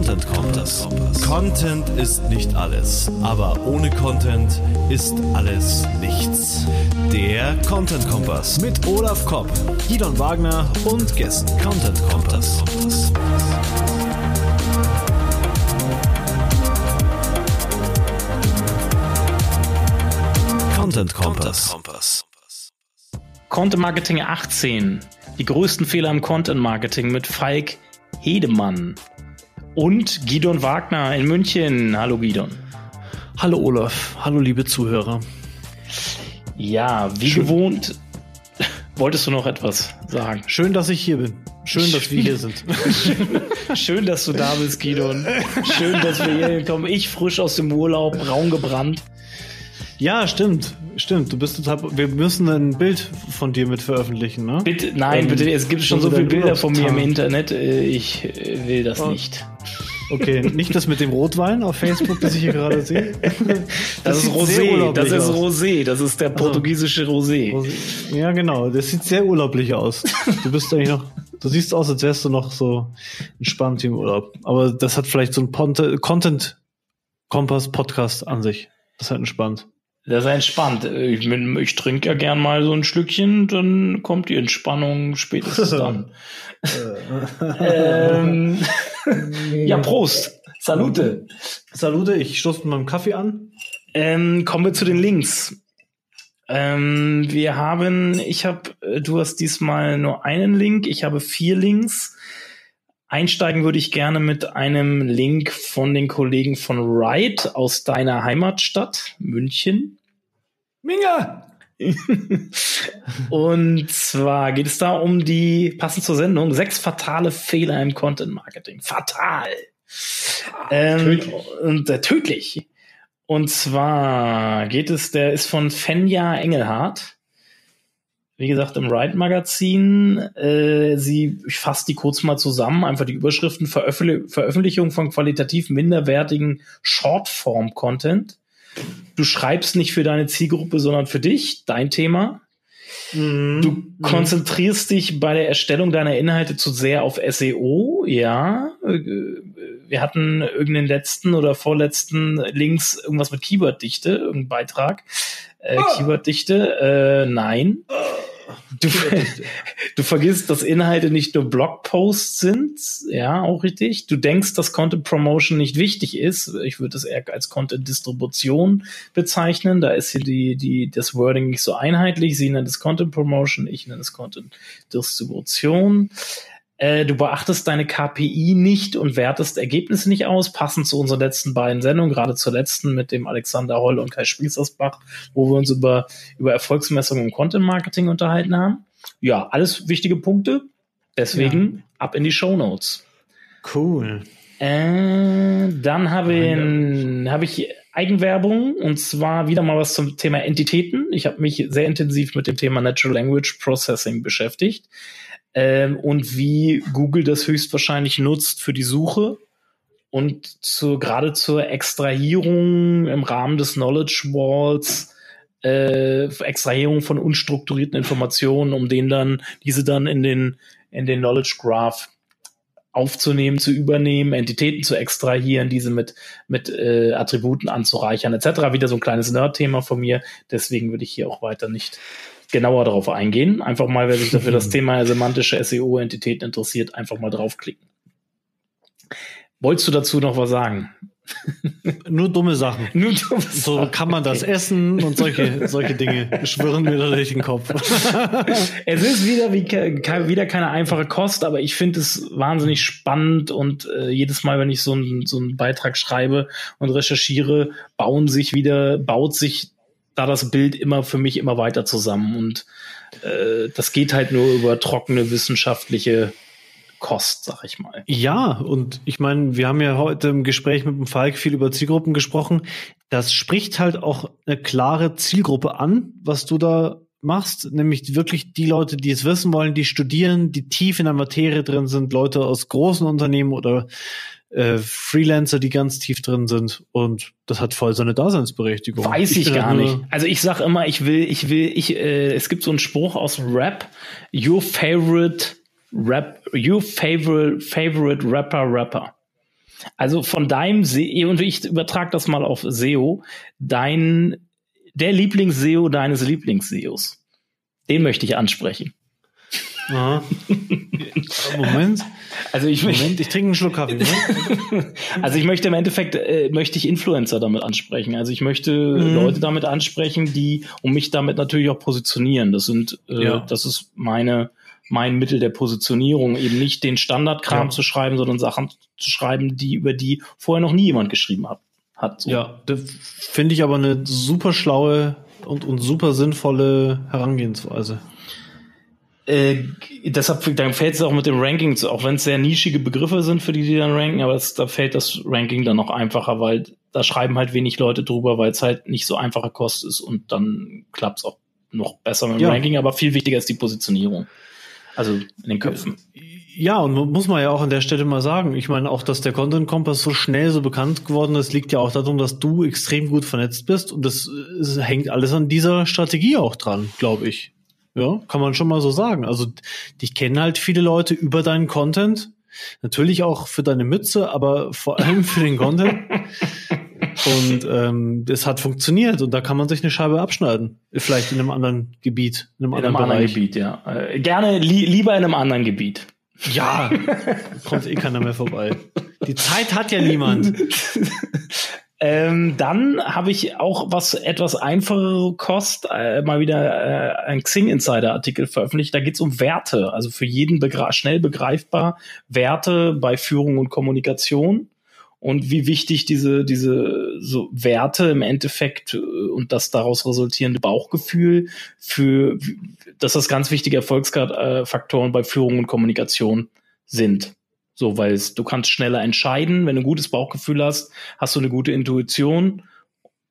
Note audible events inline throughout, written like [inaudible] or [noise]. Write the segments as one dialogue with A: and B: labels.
A: Content Kompass. Content ist nicht alles, aber ohne Content ist alles nichts. Der Content Kompass mit Olaf Kopp, Gidon Wagner und Gästen. Content Kompass. Content Kompass.
B: Content Marketing 18. Die größten Fehler im Content Marketing mit Falk Hedemann und Gidon Wagner in München. Hallo Gidon.
C: Hallo Olaf, hallo liebe Zuhörer.
B: Ja, wie Schön. gewohnt, [laughs] wolltest du noch etwas sagen?
C: Schön, dass ich hier bin. Schön, dass wir hier sind. [laughs]
B: Schön, dass du da bist, Gidon. Schön, dass wir hier kommen. Ich frisch aus dem Urlaub, braun gebrannt.
C: Ja, stimmt. Stimmt. Du bist total. Wir müssen ein Bild von dir mit veröffentlichen, ne?
B: Bitte, nein, ähm, bitte. Es gibt schon so viele Bilder von mir im Internet. Äh, ich äh, will das oh. nicht.
C: Okay, [laughs] nicht das mit dem Rotwein auf Facebook, das ich hier gerade sehe.
B: Das, [laughs] das ist Rosé. Das ist Rosé. Das ist der also, portugiesische Rosé.
C: Rosé. Ja, genau. Das sieht sehr urlaublich aus. Du bist eigentlich noch. Du siehst aus, als wärst du noch so entspannt im Urlaub. Aber das hat vielleicht so ein Content Kompass Podcast an sich. Das ist halt entspannt.
B: Das ist entspannt. Ich, ich trinke ja gern mal so ein Schlückchen, dann kommt die Entspannung spätestens dann. [laughs] ähm, ja, Prost. Salute.
C: Salute, ich stoße mit meinem Kaffee an.
B: Ähm, kommen wir zu den Links. Ähm, wir haben, ich habe, äh, du hast diesmal nur einen Link, ich habe vier Links. Einsteigen würde ich gerne mit einem Link von den Kollegen von Ride aus deiner Heimatstadt München.
C: Minga! [laughs] [laughs]
B: und zwar geht es da um die, passend zur Sendung, sechs fatale Fehler im Content Marketing. Fatal. Ähm, tödlich. Und äh, tödlich. Und zwar geht es, der ist von Fenja Engelhardt wie gesagt, im Ride Magazin. Äh, sie, ich fasse die kurz mal zusammen, einfach die Überschriften Veröffentlich Veröffentlichung von qualitativ minderwertigen Shortform-Content. Du schreibst nicht für deine Zielgruppe, sondern für dich, dein Thema. Mhm. Du mhm. konzentrierst dich bei der Erstellung deiner Inhalte zu sehr auf SEO, ja. Wir hatten irgendeinen letzten oder vorletzten Links irgendwas mit Keyworddichte, irgendein Beitrag. Äh, oh. Keyworddichte, äh, nein. Oh. Du, [laughs] du vergisst, dass Inhalte nicht nur Blogposts sind, ja, auch richtig. Du denkst, dass Content Promotion nicht wichtig ist. Ich würde es eher als Content Distribution bezeichnen. Da ist hier die, die, das Wording nicht so einheitlich. Sie nennt es Content Promotion, ich nenne es Content Distribution. Äh, du beachtest deine KPI nicht und wertest Ergebnisse nicht aus, passend zu unseren letzten beiden Sendungen, gerade zur letzten mit dem Alexander Holl und Kai Spielsersbach, wo wir uns über, über Erfolgsmessungen im Content Marketing unterhalten haben. Ja, alles wichtige Punkte. Deswegen ja. ab in die Show Notes.
C: Cool.
B: Äh, dann habe ich, hab ich Eigenwerbung und zwar wieder mal was zum Thema Entitäten. Ich habe mich sehr intensiv mit dem Thema Natural Language Processing beschäftigt ähm, und wie Google das höchstwahrscheinlich nutzt für die Suche und zu, gerade zur Extrahierung im Rahmen des Knowledge Walls, äh, Extrahierung von unstrukturierten Informationen, um den dann, diese dann in den, in den Knowledge Graph aufzunehmen, zu übernehmen, Entitäten zu extrahieren, diese mit, mit äh, Attributen anzureichern, etc. Wieder so ein kleines Nerd-Thema von mir. Deswegen würde ich hier auch weiter nicht genauer darauf eingehen. Einfach mal, wer sich dafür das [laughs] Thema semantische SEO-Entitäten interessiert, einfach mal draufklicken. Wolltest du dazu noch was sagen? [laughs]
C: Nur dumme Sachen. [laughs] Nur dumme Sachen. So kann man das okay. essen und solche, solche Dinge schwirren mir durch den Kopf.
B: es ist wieder wie wieder keine einfache Kost, aber ich finde es wahnsinnig spannend und äh, jedes Mal, wenn ich so einen so einen Beitrag schreibe und recherchiere, bauen sich wieder, baut sich da das Bild immer für mich immer weiter zusammen. Und äh, das geht halt nur über trockene wissenschaftliche Kost, sag ich mal.
C: Ja, und ich meine, wir haben ja heute im Gespräch mit dem Falk viel über Zielgruppen gesprochen. Das spricht halt auch eine klare Zielgruppe an, was du da machst, nämlich wirklich die Leute, die es wissen wollen, die studieren, die tief in der Materie drin sind, Leute aus großen Unternehmen oder äh, Freelancer, die ganz tief drin sind und das hat voll seine Daseinsberechtigung.
B: Weiß ich, ich gar nicht. Also ich sag immer, ich will, ich will, ich, äh, es gibt so einen Spruch aus Rap, your favorite Rap, your favorite, favorite Rapper, Rapper. Also von deinem SEO, und ich übertrage das mal auf SEO, dein, der Lieblings-SEO deines Lieblings-SEOs. Den möchte ich ansprechen.
C: Aha. [laughs] Moment. Also ich Moment, ich trinke einen Schluck Kaffee.
B: Ne? [laughs] also ich möchte im Endeffekt äh, möchte ich Influencer damit ansprechen. Also ich möchte mhm. Leute damit ansprechen, die um mich damit natürlich auch positionieren. Das sind äh, ja. das ist meine mein Mittel der Positionierung, eben nicht den Standardkram ja. zu schreiben, sondern Sachen zu schreiben, die über die vorher noch nie jemand geschrieben hat. hat
C: so. Ja, das finde ich aber eine super schlaue und, und super sinnvolle Herangehensweise.
B: Äh, deshalb dann fällt es auch mit dem Ranking, auch wenn es sehr nischige Begriffe sind, für die die dann ranken, aber es, da fällt das Ranking dann noch einfacher, weil da schreiben halt wenig Leute drüber, weil es halt nicht so einfacher Kost ist und dann klappt es auch noch besser mit dem ja. Ranking, aber viel wichtiger ist die Positionierung. Also in den Köpfen.
C: Ja, und muss man ja auch an der Stelle mal sagen. Ich meine, auch, dass der Content Kompass so schnell so bekannt geworden ist, liegt ja auch darum, dass du extrem gut vernetzt bist. Und das, das hängt alles an dieser Strategie auch dran, glaube ich. Ja, kann man schon mal so sagen. Also, dich kennen halt viele Leute über deinen Content. Natürlich auch für deine Mütze, aber vor allem für den Content. [laughs] Und ähm, das hat funktioniert und da kann man sich eine Scheibe abschneiden. Vielleicht in einem anderen Gebiet.
B: In einem, in anderen, einem anderen Gebiet, ja. Äh, gerne li lieber in einem anderen Gebiet.
C: Ja, kommt eh keiner mehr vorbei. Die Zeit hat ja niemand. [laughs]
B: Ähm, dann habe ich auch was etwas einfachere Kost, äh, mal wieder äh, ein Xing Insider Artikel veröffentlicht. Da geht's um Werte, also für jeden begra schnell begreifbar Werte bei Führung und Kommunikation und wie wichtig diese, diese so Werte im Endeffekt äh, und das daraus resultierende Bauchgefühl für, dass das ganz wichtige Erfolgsfaktoren bei Führung und Kommunikation sind. So, weil du kannst schneller entscheiden, wenn du ein gutes Bauchgefühl hast, hast du eine gute Intuition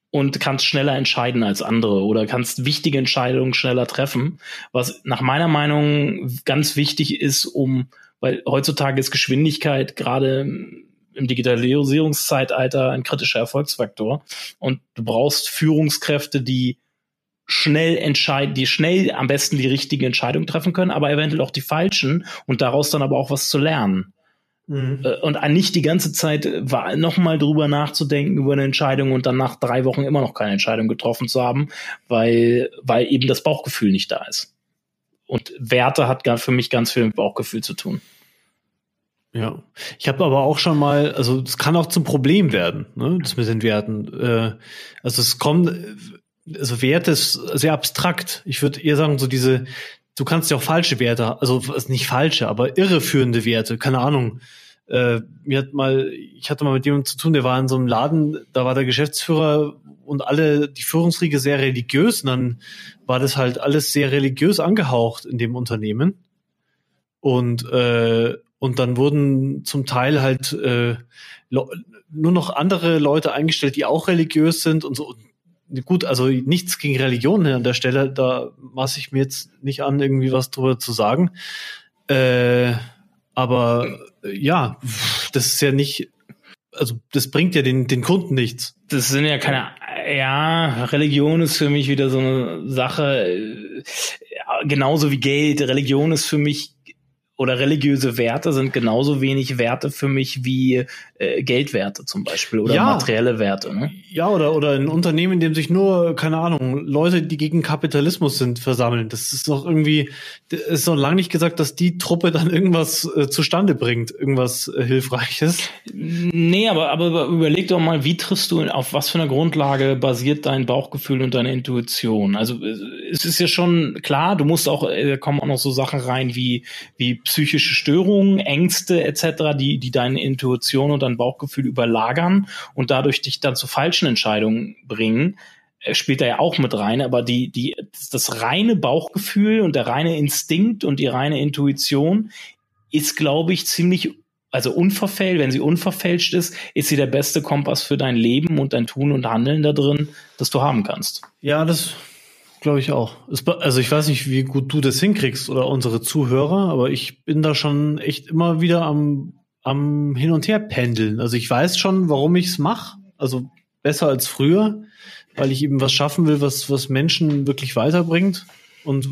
B: und kannst schneller entscheiden als andere oder kannst wichtige Entscheidungen schneller treffen, was nach meiner Meinung ganz wichtig ist, um, weil heutzutage ist Geschwindigkeit gerade im Digitalisierungszeitalter ein kritischer Erfolgsfaktor. Und du brauchst Führungskräfte, die schnell entscheiden, die schnell am besten die richtige Entscheidung treffen können, aber eventuell auch die falschen und daraus dann aber auch was zu lernen. Mhm. Äh, und nicht die ganze Zeit nochmal drüber nachzudenken über eine Entscheidung und dann nach drei Wochen immer noch keine Entscheidung getroffen zu haben, weil, weil eben das Bauchgefühl nicht da ist. Und Werte hat für mich ganz viel mit Bauchgefühl zu tun.
C: Ja, ich habe aber auch schon mal, also es kann auch zum Problem werden, ne, das mit den Werten. Äh, also es kommt, also Werte ist sehr abstrakt. Ich würde eher sagen, so diese, du kannst ja auch falsche Werte, also nicht falsche, aber irreführende Werte, keine Ahnung. Äh, mir hat mal, ich hatte mal mit jemandem zu tun, der war in so einem Laden, da war der Geschäftsführer und alle die Führungsriege sehr religiös und dann war das halt alles sehr religiös angehaucht in dem Unternehmen. Und äh, und dann wurden zum Teil halt äh, nur noch andere Leute eingestellt, die auch religiös sind und so. Gut, also nichts gegen Religion an der Stelle, da maße ich mir jetzt nicht an, irgendwie was drüber zu sagen. Äh, aber äh, ja, das ist ja nicht, also das bringt ja den, den Kunden nichts.
B: Das sind ja keine, ja, Religion ist für mich wieder so eine Sache, äh, genauso wie Geld. Religion ist für mich oder religiöse Werte sind genauso wenig Werte für mich wie äh, Geldwerte zum Beispiel oder ja. materielle Werte. Ne?
C: Ja, oder, oder ein Unternehmen, in dem sich nur, keine Ahnung, Leute, die gegen Kapitalismus sind, versammeln. Das ist doch irgendwie, ist noch lange nicht gesagt, dass die Truppe dann irgendwas äh, zustande bringt, irgendwas äh, Hilfreiches.
B: Nee, aber, aber überleg doch mal, wie triffst du, auf was für einer Grundlage basiert dein Bauchgefühl und deine Intuition? Also äh, es ist ja schon klar, du musst auch, äh, kommen auch noch so Sachen rein wie, wie psychische Störungen, Ängste etc., die, die deine Intuition und dein Bauchgefühl überlagern und dadurch dich dann zu falschen Entscheidungen bringen, äh, spielt da ja auch mit rein, aber die, die, das reine Bauchgefühl und der reine Instinkt und die reine Intuition ist, glaube ich, ziemlich, also unverfälscht, wenn sie unverfälscht ist, ist sie der beste Kompass für dein Leben und dein Tun und Handeln da drin, das du haben kannst.
C: Ja, das Glaube ich auch. Also ich weiß nicht, wie gut du das hinkriegst oder unsere Zuhörer, aber ich bin da schon echt immer wieder am, am Hin und Her pendeln. Also ich weiß schon, warum ich es mache. Also besser als früher, weil ich eben was schaffen will, was, was Menschen wirklich weiterbringt und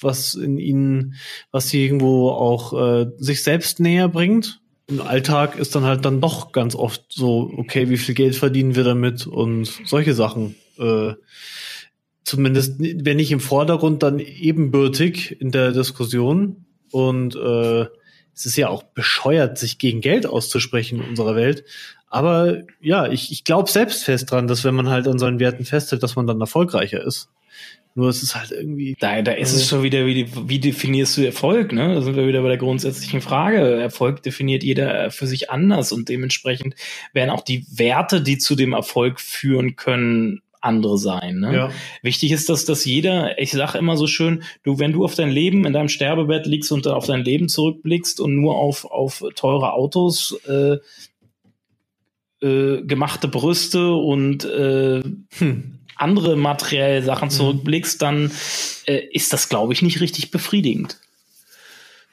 C: was in ihnen, was sie irgendwo auch äh, sich selbst näher bringt. im Alltag ist dann halt dann doch ganz oft so, okay, wie viel Geld verdienen wir damit und solche Sachen. Äh, zumindest, wenn nicht im Vordergrund, dann ebenbürtig in der Diskussion. Und äh, es ist ja auch bescheuert, sich gegen Geld auszusprechen in unserer Welt. Aber ja, ich, ich glaube selbst fest dran, dass wenn man halt an seinen Werten festhält, dass man dann erfolgreicher ist. Nur es ist halt irgendwie.
B: Da, da ist es schon wieder, wie, wie definierst du Erfolg, ne? Da sind wir wieder bei der grundsätzlichen Frage. Erfolg definiert jeder für sich anders und dementsprechend werden auch die Werte, die zu dem Erfolg führen können, andere sein. Ne? Ja. Wichtig ist, dass, dass jeder, ich sage immer so schön, du, wenn du auf dein Leben in deinem Sterbebett liegst und auf dein Leben zurückblickst und nur auf, auf teure Autos, äh, äh, gemachte Brüste und äh, hm, andere materielle Sachen mhm. zurückblickst, dann äh, ist das, glaube ich, nicht richtig befriedigend.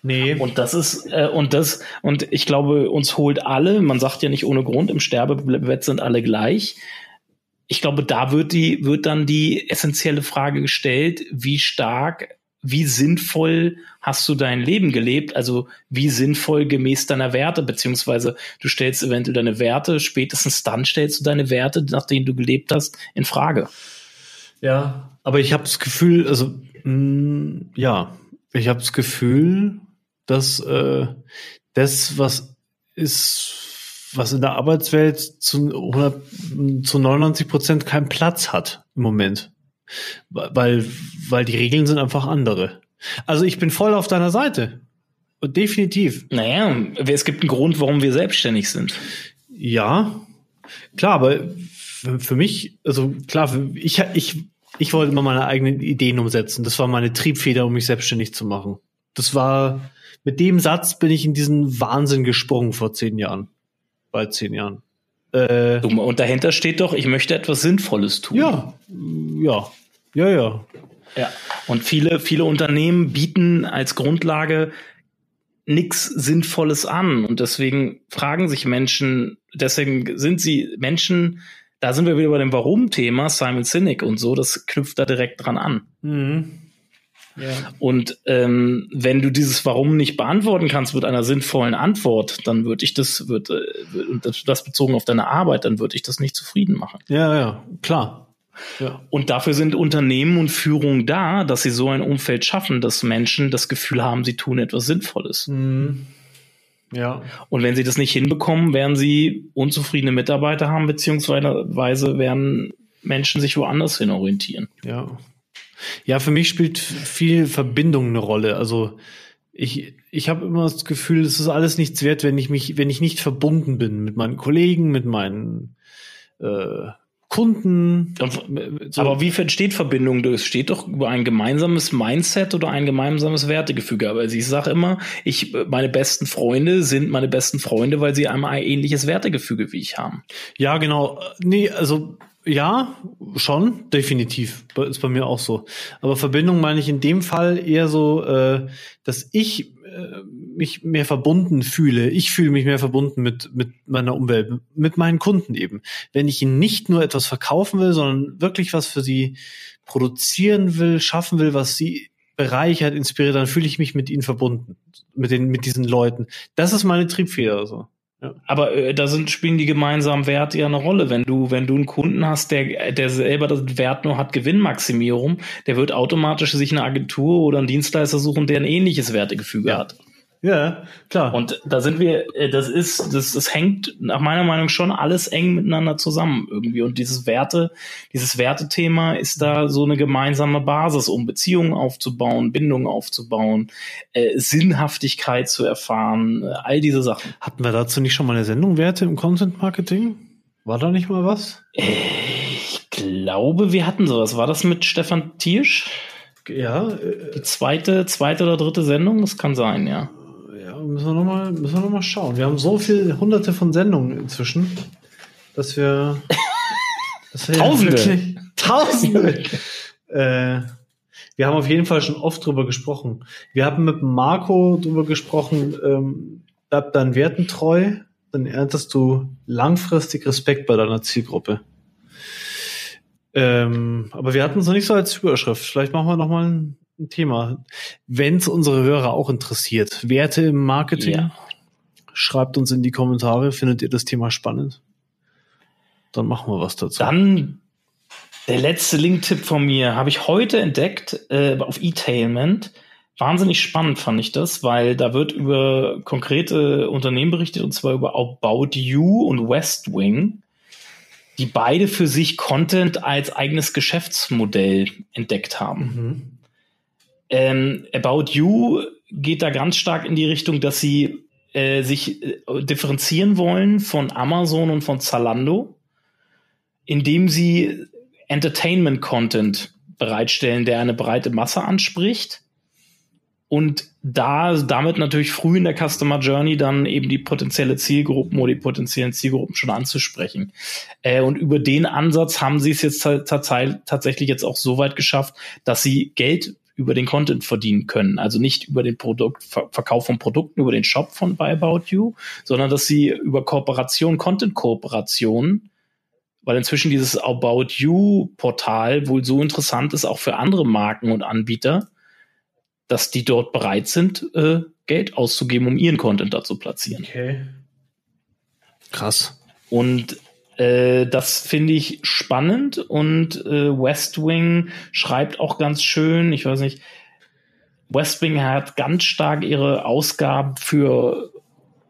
B: Nee. Und das ist, äh, und das, und ich glaube, uns holt alle, man sagt ja nicht ohne Grund, im Sterbebett sind alle gleich. Ich glaube, da wird die, wird dann die essentielle Frage gestellt, wie stark wie sinnvoll hast du dein Leben gelebt? Also wie sinnvoll gemäß deiner Werte, beziehungsweise du stellst eventuell deine Werte, spätestens dann stellst du deine Werte, nach denen du gelebt hast, in Frage.
C: Ja, aber ich habe das Gefühl, also mh, mm, ja, ich habe das Gefühl, dass äh, das, was ist, was in der Arbeitswelt zu, 100, zu 99 Prozent keinen Platz hat im Moment weil, weil die Regeln sind einfach andere. Also ich bin voll auf deiner Seite. Definitiv.
B: Naja, es gibt einen Grund, warum wir selbstständig sind.
C: Ja, klar, aber für mich, also klar, ich, ich, ich wollte immer meine eigenen Ideen umsetzen. Das war meine Triebfeder, um mich selbstständig zu machen. Das war, mit dem Satz bin ich in diesen Wahnsinn gesprungen vor zehn Jahren. Bald zehn Jahren.
B: Äh, und dahinter steht doch, ich möchte etwas Sinnvolles tun.
C: Ja, ja, ja, ja.
B: Ja. Und viele, viele Unternehmen bieten als Grundlage nichts Sinnvolles an. Und deswegen fragen sich Menschen, deswegen sind sie Menschen, da sind wir wieder bei dem Warum-Thema, Simon Sinek und so, das knüpft da direkt dran an. Mhm. Ja. Und ähm, wenn du dieses Warum nicht beantworten kannst mit einer sinnvollen Antwort, dann würde ich das, wird, äh, und das bezogen auf deine Arbeit, dann würde ich das nicht zufrieden machen.
C: Ja, ja, klar.
B: Ja. Und dafür sind Unternehmen und Führung da, dass sie so ein Umfeld schaffen, dass Menschen das Gefühl haben, sie tun etwas Sinnvolles. Mhm. Ja. Und wenn sie das nicht hinbekommen, werden sie unzufriedene Mitarbeiter haben, beziehungsweise werden Menschen sich woanders hin orientieren.
C: Ja. Ja, für mich spielt viel Verbindung eine Rolle. Also ich, ich habe immer das Gefühl, es ist alles nichts wert, wenn ich mich, wenn ich nicht verbunden bin mit meinen Kollegen, mit meinen äh, Kunden.
B: So. Aber wie entsteht Verbindung? Es steht doch über ein gemeinsames Mindset oder ein gemeinsames Wertegefüge. Aber ich sage immer, ich, meine besten Freunde sind meine besten Freunde, weil sie einmal ein ähnliches Wertegefüge wie ich haben.
C: Ja, genau. Nee, also ja, schon, definitiv. Ist bei mir auch so. Aber Verbindung meine ich in dem Fall eher so, äh, dass ich äh, mich mehr verbunden fühle. Ich fühle mich mehr verbunden mit, mit meiner Umwelt, mit meinen Kunden eben. Wenn ich ihnen nicht nur etwas verkaufen will, sondern wirklich was für sie produzieren will, schaffen will, was sie bereichert, inspiriert, dann fühle ich mich mit ihnen verbunden, mit den, mit diesen Leuten. Das ist meine Triebfeder, so.
B: Ja. Aber äh, da sind, spielen die gemeinsamen Werte ja eine Rolle. Wenn du, wenn du einen Kunden hast, der, der selber das Wert nur hat, Gewinnmaximierung, der wird automatisch sich eine Agentur oder einen Dienstleister suchen, der ein ähnliches Wertegefüge ja. hat.
C: Ja, klar.
B: Und da sind wir, äh, das ist, das, das hängt nach meiner Meinung schon alles eng miteinander zusammen irgendwie. Und dieses Werte, dieses Wertethema ist da so eine gemeinsame Basis, um Beziehungen aufzubauen, Bindungen aufzubauen, äh, Sinnhaftigkeit zu erfahren, äh, all diese Sachen.
C: Hatten wir dazu nicht schon mal eine Sendung Werte im Content Marketing? War da nicht mal was?
B: Ich glaube, wir hatten sowas. War das mit Stefan Tiersch?
C: Ja.
B: Äh, Die zweite, zweite oder dritte Sendung? Das kann sein, ja
C: müssen wir nochmal noch mal schauen. Wir haben so viele hunderte von Sendungen inzwischen, dass wir. [laughs]
B: dass wir Tausende! [laughs]
C: Tausende! [laughs] äh, wir haben auf jeden Fall schon oft drüber gesprochen. Wir haben mit Marco drüber gesprochen, ähm, bleib deinen Werten treu, dann erntest du langfristig Respekt bei deiner Zielgruppe. Ähm, aber wir hatten es noch nicht so als Überschrift. Vielleicht machen wir nochmal ein ein Thema. Wenn es unsere Hörer auch interessiert, Werte im Marketing, ja. schreibt uns in die Kommentare, findet ihr das Thema spannend? Dann machen wir was dazu.
B: Dann der letzte Link-Tipp von mir habe ich heute entdeckt äh, auf E-Tailment. Wahnsinnig spannend fand ich das, weil da wird über konkrete Unternehmen berichtet und zwar über About You und West Wing, die beide für sich Content als eigenes Geschäftsmodell entdeckt haben. Mhm. Ähm, About You geht da ganz stark in die Richtung, dass sie äh, sich äh, differenzieren wollen von Amazon und von Zalando, indem sie Entertainment-Content bereitstellen, der eine breite Masse anspricht. Und da damit natürlich früh in der Customer Journey dann eben die potenzielle Zielgruppen oder die potenziellen Zielgruppen schon anzusprechen. Äh, und über den Ansatz haben sie es jetzt tatsächlich jetzt auch so weit geschafft, dass sie Geld über den Content verdienen können. Also nicht über den Produkt, Verkauf von Produkten, über den Shop von Buy About You, sondern dass sie über Kooperation, Content-Kooperation weil inzwischen dieses About You Portal wohl so interessant ist, auch für andere Marken und Anbieter, dass die dort bereit sind, äh, Geld auszugeben, um ihren Content da zu platzieren.
C: Okay. Krass.
B: Und äh, das finde ich spannend und äh, West Wing schreibt auch ganz schön, ich weiß nicht, West Wing hat ganz stark ihre Ausgaben für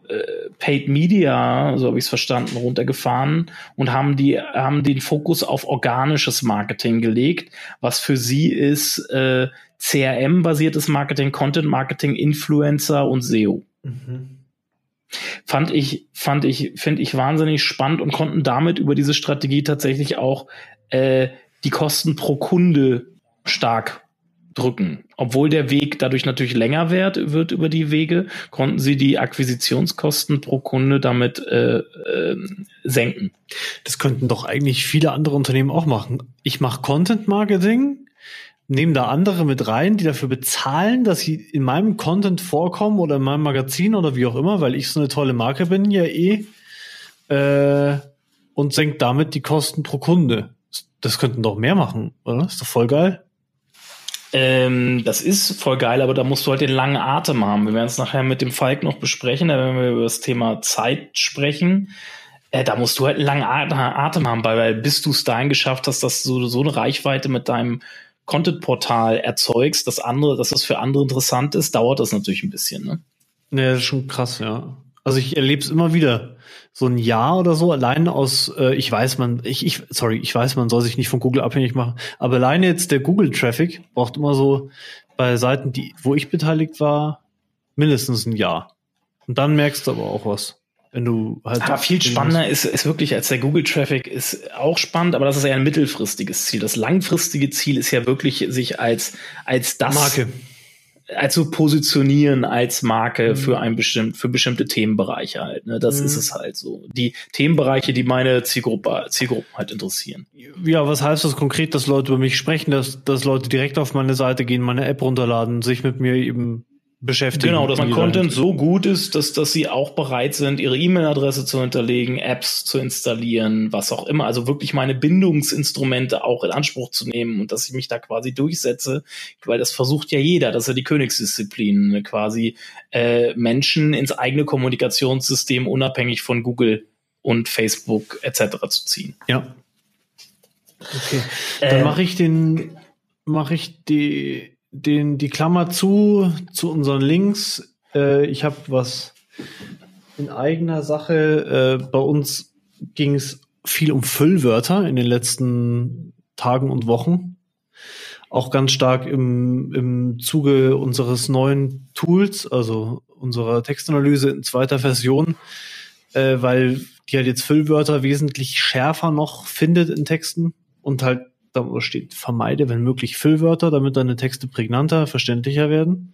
B: äh, Paid Media, so habe ich es verstanden, runtergefahren und haben die haben den Fokus auf organisches Marketing gelegt, was für sie ist äh, CRM-basiertes Marketing, Content Marketing, Influencer und SEO. Mhm. Fand ich, fand ich, finde ich wahnsinnig spannend und konnten damit über diese Strategie tatsächlich auch äh, die Kosten pro Kunde stark drücken. Obwohl der Weg dadurch natürlich länger wird, wird über die Wege, konnten sie die Akquisitionskosten pro Kunde damit äh, äh, senken.
C: Das könnten doch eigentlich viele andere Unternehmen auch machen. Ich mache Content Marketing, nehme da andere mit rein, die dafür bezahlen, dass sie in meinem Content vorkommen oder in meinem Magazin oder wie auch immer, weil ich so eine tolle Marke bin, ja eh, äh, und senkt damit die Kosten pro Kunde. Das könnten doch mehr machen, oder? Ist doch voll geil.
B: Ähm, das ist voll geil, aber da musst du halt den langen Atem haben. Wir werden es nachher mit dem Falk noch besprechen, da werden wir über das Thema Zeit sprechen. Äh, da musst du halt einen langen Atem haben, weil bis du es dahin geschafft hast, dass du so eine Reichweite mit deinem Content-Portal erzeugst, dass andere, dass das für andere interessant ist, dauert das natürlich ein bisschen, ne?
C: Ja, das ist schon krass, ja. Also ich erlebe es immer wieder. So ein Jahr oder so, allein aus, äh, ich weiß, man, ich, ich, sorry, ich weiß, man soll sich nicht von Google abhängig machen, aber alleine jetzt der Google-Traffic braucht immer so bei Seiten, die, wo ich beteiligt war, mindestens ein Jahr. Und dann merkst du aber auch was. Wenn du halt.
B: Aber viel spannender ist, ist wirklich als der Google-Traffic ist auch spannend, aber das ist ja ein mittelfristiges Ziel. Das langfristige Ziel ist ja wirklich, sich als, als das.
C: Marke
B: also positionieren als Marke mhm. für ein bestimmt für bestimmte Themenbereiche halt. Ne? Das mhm. ist es halt so. Die Themenbereiche, die meine Zielgruppe Zielgruppen halt interessieren.
C: Ja, was heißt das konkret, dass Leute über mich sprechen, dass dass Leute direkt auf meine Seite gehen, meine App runterladen, sich mit mir eben beschäftigen.
B: Genau, dass mein Content so gut ist, dass, dass sie auch bereit sind, ihre E-Mail-Adresse zu hinterlegen, Apps zu installieren, was auch immer. Also wirklich meine Bindungsinstrumente auch in Anspruch zu nehmen und dass ich mich da quasi durchsetze, weil das versucht ja jeder, das ist ja die Königsdisziplin, ne? quasi äh, Menschen ins eigene Kommunikationssystem unabhängig von Google und Facebook etc. zu ziehen.
C: Ja. Okay. Dann äh, mache ich den, mache ich die den, die Klammer zu, zu unseren Links. Äh, ich habe was in eigener Sache. Äh, bei uns ging es viel um Füllwörter in den letzten Tagen und Wochen. Auch ganz stark im, im Zuge unseres neuen Tools, also unserer Textanalyse in zweiter Version, äh, weil die halt jetzt Füllwörter wesentlich schärfer noch findet in Texten und halt da steht, vermeide, wenn möglich, Füllwörter, damit deine Texte prägnanter, verständlicher werden.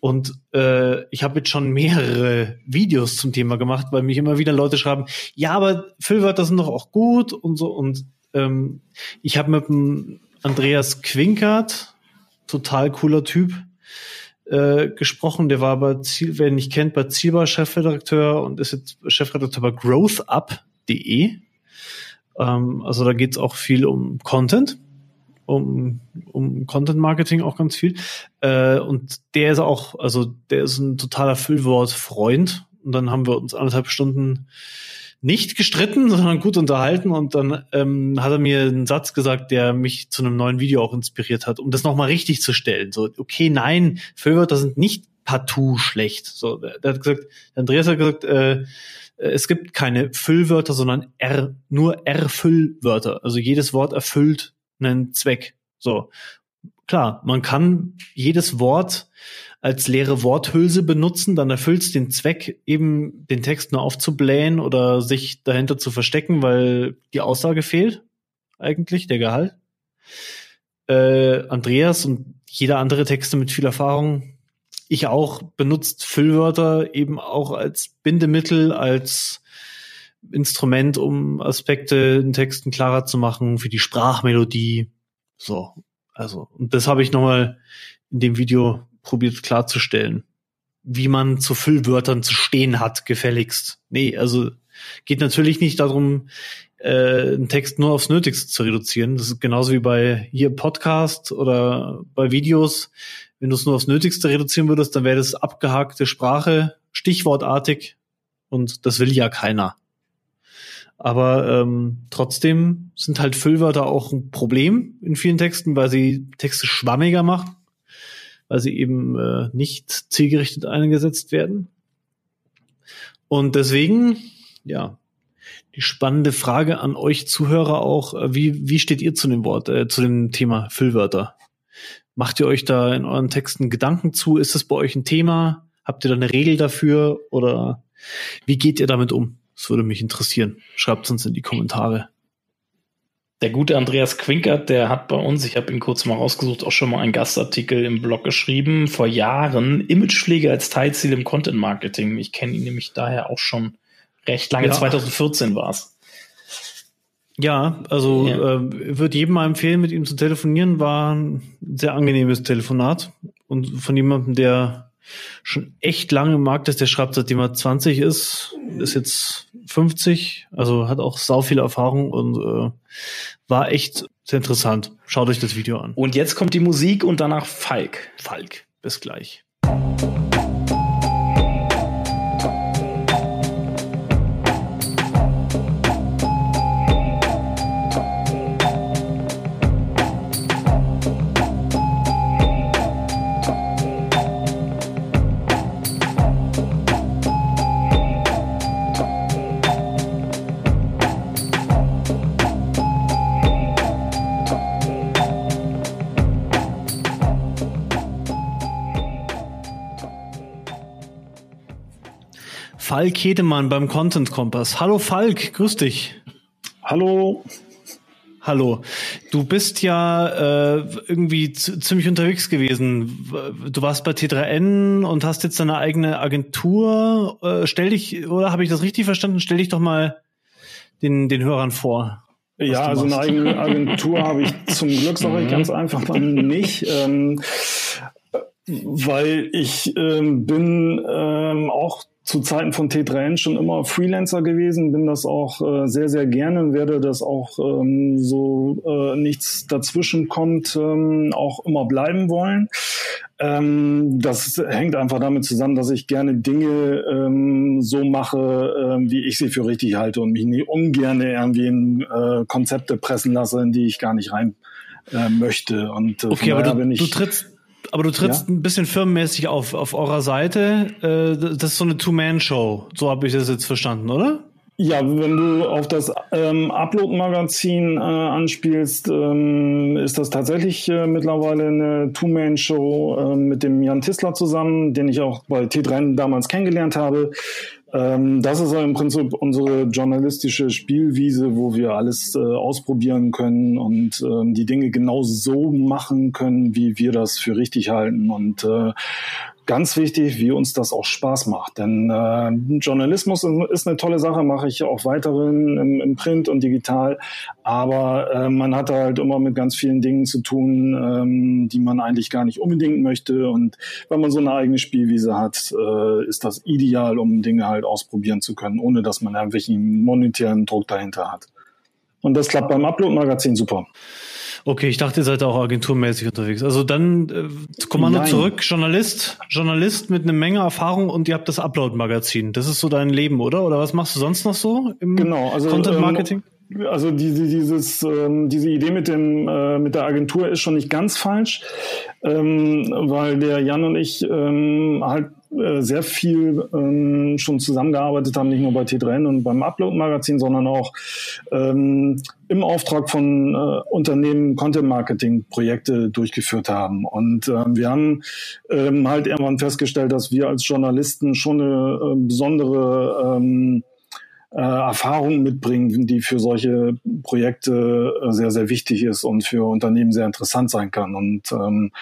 C: Und äh, ich habe jetzt schon mehrere Videos zum Thema gemacht, weil mich immer wieder Leute schreiben, ja, aber Füllwörter sind doch auch gut und so. Und ähm, ich habe mit dem Andreas Quinkert, total cooler Typ, äh, gesprochen. Der war bei Ziel, wer ihn nicht kennt, bei Zielbar Chefredakteur und ist jetzt Chefredakteur bei growthup.de. Ähm, also da geht's auch viel um Content, um, um Content Marketing auch ganz viel. Äh, und der ist auch, also der ist ein totaler Füllwort-Freund. und dann haben wir uns anderthalb Stunden nicht gestritten, [laughs] sondern gut unterhalten und dann ähm, hat er mir einen Satz gesagt, der mich zu einem neuen Video auch inspiriert hat, um das nochmal richtig zu stellen. So, okay, nein, Füllwörter sind nicht partout schlecht. So, der, der hat gesagt, Andreas hat gesagt, äh, es gibt keine Füllwörter, sondern R, nur R-Füllwörter. Also jedes Wort erfüllt einen Zweck. So. Klar, man kann jedes Wort als leere Worthülse benutzen, dann erfüllt es den Zweck, eben den Text nur aufzublähen oder sich dahinter zu verstecken, weil die Aussage fehlt, eigentlich, der Gehalt. Äh, Andreas und jeder andere Texte mit viel Erfahrung, ich auch, benutzt Füllwörter eben auch als Bindemittel, als Instrument, um Aspekte in Texten klarer zu machen, für die Sprachmelodie. So, also, und das habe ich nochmal in dem Video probiert klarzustellen, wie man zu Füllwörtern zu stehen hat, gefälligst. Nee, also geht natürlich nicht darum, äh, einen Text nur aufs Nötigste zu reduzieren. Das ist genauso wie bei hier Podcast oder bei Videos. Wenn du es nur aufs Nötigste reduzieren würdest, dann wäre das abgehakte Sprache, stichwortartig und das will ja keiner. Aber ähm, trotzdem sind halt Füllwörter auch ein Problem in vielen Texten, weil sie Texte schwammiger machen weil sie eben äh, nicht zielgerichtet eingesetzt werden. Und deswegen, ja, die spannende Frage an euch Zuhörer auch, äh, wie, wie steht ihr zu dem Wort, äh, zu dem Thema Füllwörter? Macht ihr euch da in euren Texten Gedanken zu? Ist das bei euch ein Thema? Habt ihr da eine Regel dafür? Oder wie geht ihr damit um? Das würde mich interessieren. Schreibt es uns in die Kommentare.
B: Der gute Andreas Quinkert, der hat bei uns, ich habe ihn kurz mal rausgesucht, auch schon mal einen Gastartikel im Blog geschrieben, vor Jahren, Imagepflege als Teilziel im Content Marketing. Ich kenne ihn nämlich daher auch schon recht lange, ja. 2014 war es.
C: Ja, also ja. äh, würde jedem mal empfehlen, mit ihm zu telefonieren, war ein sehr angenehmes Telefonat und von jemandem, der schon echt lange im Markt ist, der schreibt, seitdem er 20 ist, ist jetzt 50, also hat auch sau viel Erfahrung und äh, war echt sehr interessant. Schaut euch das Video an.
B: Und jetzt kommt die Musik und danach Falk.
C: Falk, bis gleich. Falk Hedemann beim Content Kompass. Hallo Falk, grüß dich.
D: Hallo.
C: Hallo. Du bist ja äh, irgendwie ziemlich unterwegs gewesen. Du warst bei T3N und hast jetzt deine eigene Agentur. Äh, stell dich, oder habe ich das richtig verstanden? Stell dich doch mal den, den Hörern vor.
D: Ja, also eine eigene Agentur habe ich [laughs] zum Glück, sage ich mhm. ganz einfach mal nicht. Ähm, weil ich ähm, bin ähm, auch zu Zeiten von T3N schon immer Freelancer gewesen, bin das auch äh, sehr, sehr gerne, werde das auch ähm, so äh, nichts dazwischen kommt, ähm, auch immer bleiben wollen. Ähm, das hängt einfach damit zusammen, dass ich gerne Dinge ähm, so mache, äh, wie ich sie für richtig halte und mich nie ungern irgendwie in äh, Konzepte pressen lasse, in die ich gar nicht rein äh, möchte. Und
C: äh, okay, aber du, du trittst aber du trittst ja? ein bisschen firmenmäßig auf, auf eurer Seite. Äh, das ist so eine Two-Man-Show. So habe ich das jetzt verstanden, oder?
D: Ja, wenn du auf das ähm, Upload-Magazin äh, anspielst, ähm, ist das tatsächlich äh, mittlerweile eine Two-Man-Show äh, mit dem Jan Tissler zusammen, den ich auch bei T3 damals kennengelernt habe. Ähm, das ist im Prinzip unsere journalistische Spielwiese, wo wir alles äh, ausprobieren können und ähm, die Dinge genau so machen können, wie wir das für richtig halten. Und äh, ganz wichtig, wie uns das auch Spaß macht. Denn äh, Journalismus ist eine tolle Sache, mache ich auch weiterhin im, im Print und digital. Aber äh, man hat halt immer mit ganz vielen Dingen zu tun, ähm, die man eigentlich gar nicht unbedingt möchte. Und wenn man so eine eigene Spielwiese hat, äh, ist das ideal, um Dinge halt ausprobieren zu können, ohne dass man irgendwelchen monetären Druck dahinter hat. Und das klappt beim Upload-Magazin super.
C: Okay, ich dachte, ihr seid auch agenturmäßig unterwegs. Also dann äh, Kommando Nein. zurück, Journalist, Journalist mit einer Menge Erfahrung und ihr habt das Upload-Magazin. Das ist so dein Leben, oder? Oder was machst du sonst noch so im
D: genau, also,
C: Content-Marketing?
D: Ähm, also diese, dieses, ähm, diese Idee mit, dem, äh, mit der Agentur ist schon nicht ganz falsch, ähm, weil der Jan und ich ähm, halt äh, sehr viel ähm, schon zusammengearbeitet haben, nicht nur bei T3N und beim Upload-Magazin, sondern auch ähm, im Auftrag von äh, Unternehmen Content-Marketing-Projekte durchgeführt haben. Und äh, wir haben ähm, halt irgendwann festgestellt, dass wir als Journalisten schon eine äh, besondere ähm, äh, Erfahrung mitbringen, die für solche Projekte äh, sehr, sehr wichtig ist und für Unternehmen sehr interessant sein kann. Und ähm,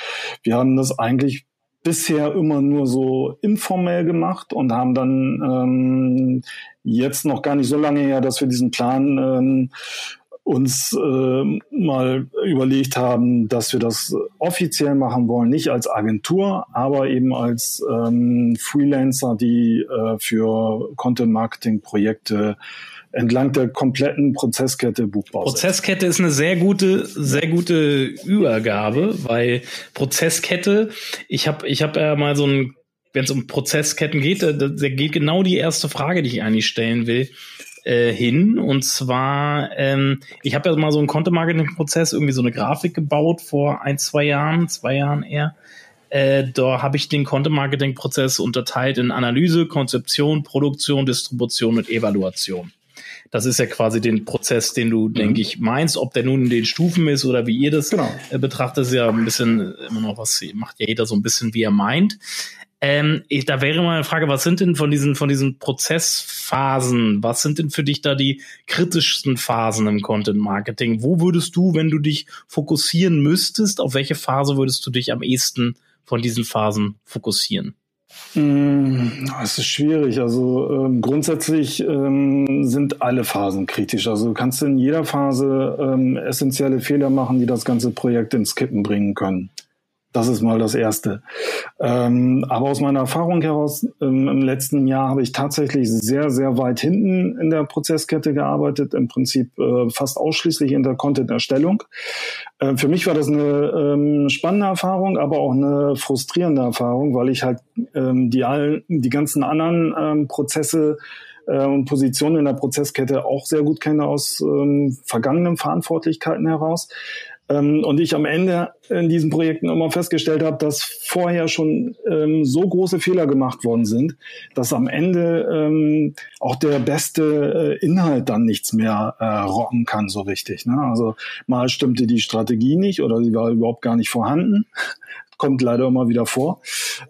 D: wir haben das eigentlich bisher immer nur so informell gemacht und haben dann ähm, jetzt noch gar nicht so lange her, dass wir diesen Plan ähm, uns äh, mal überlegt haben, dass wir das offiziell machen wollen, nicht als Agentur, aber eben als ähm, Freelancer, die äh, für Content-Marketing-Projekte entlang der kompletten Prozesskette buchbar
B: sind. Prozesskette ist eine sehr gute, sehr gute Übergabe, weil Prozesskette, ich habe ich hab ja mal so ein, wenn es um Prozessketten geht, da, da geht genau die erste Frage, die ich eigentlich stellen will äh, hin. Und zwar, ähm, ich habe ja mal so einen Content-Marketing-Prozess, irgendwie so eine Grafik gebaut vor ein, zwei Jahren, zwei Jahren eher. Äh, da habe ich den Content-Marketing-Prozess unterteilt in Analyse, Konzeption, Produktion, Distribution und Evaluation. Das ist ja quasi den Prozess, den du, mhm. denke ich, meinst. Ob der nun in den Stufen ist oder wie ihr das genau. äh, betrachtet, ist ja ein bisschen immer noch was, macht ja jeder so ein bisschen, wie er meint. Ähm, ich, da wäre mal eine Frage, was sind denn von diesen, von diesen Prozessphasen, was sind denn für dich da die kritischsten Phasen im Content Marketing? Wo würdest du, wenn du dich fokussieren müsstest, auf welche Phase würdest du dich am ehesten von diesen Phasen fokussieren?
D: Mm, es ist schwierig. Also ähm, grundsätzlich ähm, sind alle Phasen kritisch. Also du kannst in jeder Phase ähm, essentielle Fehler machen, die das ganze Projekt ins Kippen bringen können. Das ist mal das Erste. Ähm, aber aus meiner Erfahrung heraus, ähm, im letzten Jahr habe ich tatsächlich sehr, sehr weit hinten in der Prozesskette gearbeitet, im Prinzip äh, fast ausschließlich in der Content-Erstellung. Äh, für mich war das eine ähm, spannende Erfahrung, aber auch eine frustrierende Erfahrung, weil ich halt ähm, die, all, die ganzen anderen ähm, Prozesse äh, und Positionen in der Prozesskette auch sehr gut kenne aus ähm, vergangenen Verantwortlichkeiten heraus. Ähm, und ich am Ende in diesen Projekten immer festgestellt habe, dass vorher schon ähm, so große Fehler gemacht worden sind, dass am Ende ähm, auch der beste äh, Inhalt dann nichts mehr äh, rocken kann so richtig. Ne? Also mal stimmte die Strategie nicht oder sie war überhaupt gar nicht vorhanden kommt leider immer wieder vor.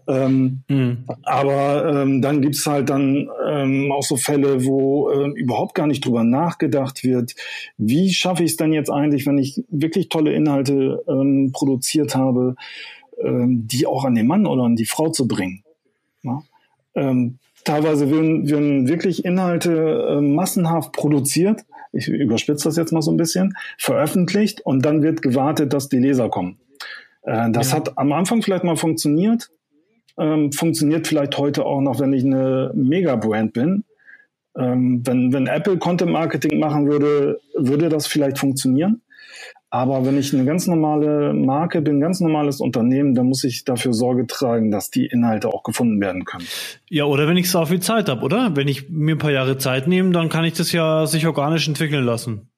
D: Ähm, mhm. Aber ähm, dann gibt's halt dann ähm, auch so Fälle, wo ähm, überhaupt gar nicht drüber nachgedacht wird, wie schaffe ich es denn jetzt eigentlich, wenn ich wirklich tolle Inhalte ähm, produziert habe, ähm, die auch an den Mann oder an die Frau zu bringen. Ja? Ähm, teilweise werden, werden wirklich Inhalte äh, massenhaft produziert, ich überspitze das jetzt mal so ein bisschen, veröffentlicht und dann wird gewartet, dass die Leser kommen. Äh, das ja. hat am Anfang vielleicht mal funktioniert, ähm, funktioniert vielleicht heute auch noch, wenn ich eine Mega-Brand bin. Ähm, wenn, wenn Apple Content Marketing machen würde, würde das vielleicht funktionieren. Aber wenn ich eine ganz normale Marke bin, ein ganz normales Unternehmen, dann muss ich dafür Sorge tragen, dass die Inhalte auch gefunden werden können.
C: Ja, oder wenn ich so viel Zeit habe, oder? Wenn ich mir ein paar Jahre Zeit nehme, dann kann ich das ja sich organisch entwickeln lassen.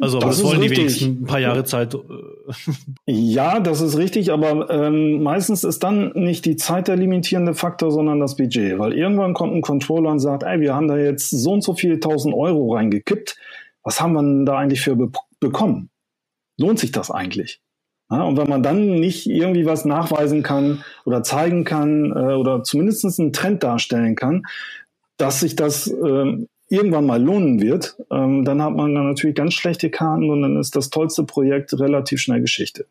C: Also, aber das, das wollen die wenigsten ein paar Jahre Zeit. Äh,
D: ja, das ist richtig, aber ähm, meistens ist dann nicht die Zeit der limitierende Faktor, sondern das Budget. Weil irgendwann kommt ein Controller und sagt, ey, wir haben da jetzt so und so viele tausend Euro reingekippt. Was haben wir denn da eigentlich für be bekommen? Lohnt sich das eigentlich? Ja, und wenn man dann nicht irgendwie was nachweisen kann oder zeigen kann äh, oder zumindest einen Trend darstellen kann, dass sich das äh, irgendwann mal lohnen wird, ähm, dann hat man dann natürlich ganz schlechte Karten und dann ist das tollste Projekt relativ schnell Geschichte.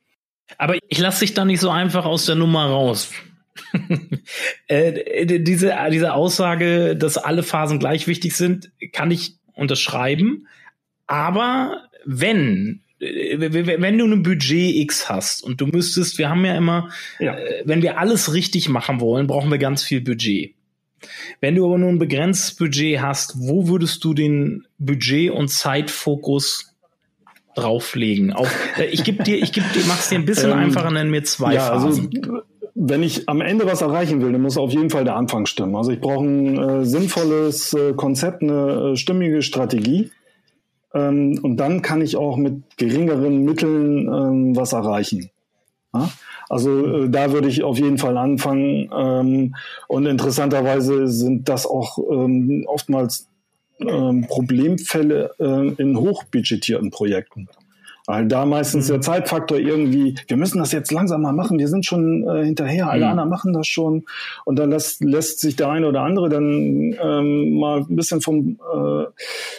B: Aber ich lasse dich da nicht so einfach aus der Nummer raus. [laughs] äh, diese, diese Aussage, dass alle Phasen gleich wichtig sind, kann ich unterschreiben. Aber wenn wenn du ein Budget X hast und du müsstest, wir haben ja immer, ja. Äh, wenn wir alles richtig machen wollen, brauchen wir ganz viel Budget. Wenn du aber nur ein begrenztes Budget hast, wo würdest du den Budget- und Zeitfokus drauflegen. Auf, äh, ich gebe dir, ich gebe dir, mach's dir ein bisschen [laughs] ähm, einfacher, nenn mir zwei ja, also Phasen.
D: Also, wenn ich am Ende was erreichen will, dann muss auf jeden Fall der Anfang stimmen. Also ich brauche ein äh, sinnvolles äh, Konzept, eine äh, stimmige Strategie. Ähm, und dann kann ich auch mit geringeren Mitteln ähm, was erreichen. Ja? Also äh, da würde ich auf jeden Fall anfangen. Ähm, und interessanterweise sind das auch ähm, oftmals ähm, Problemfälle äh, in hochbudgetierten Projekten. Weil da meistens der mhm. Zeitfaktor irgendwie, wir müssen das jetzt langsam mal machen, wir sind schon äh, hinterher, alle mhm. anderen machen das schon. Und dann lässt, lässt sich der eine oder andere dann ähm, mal ein bisschen vom äh,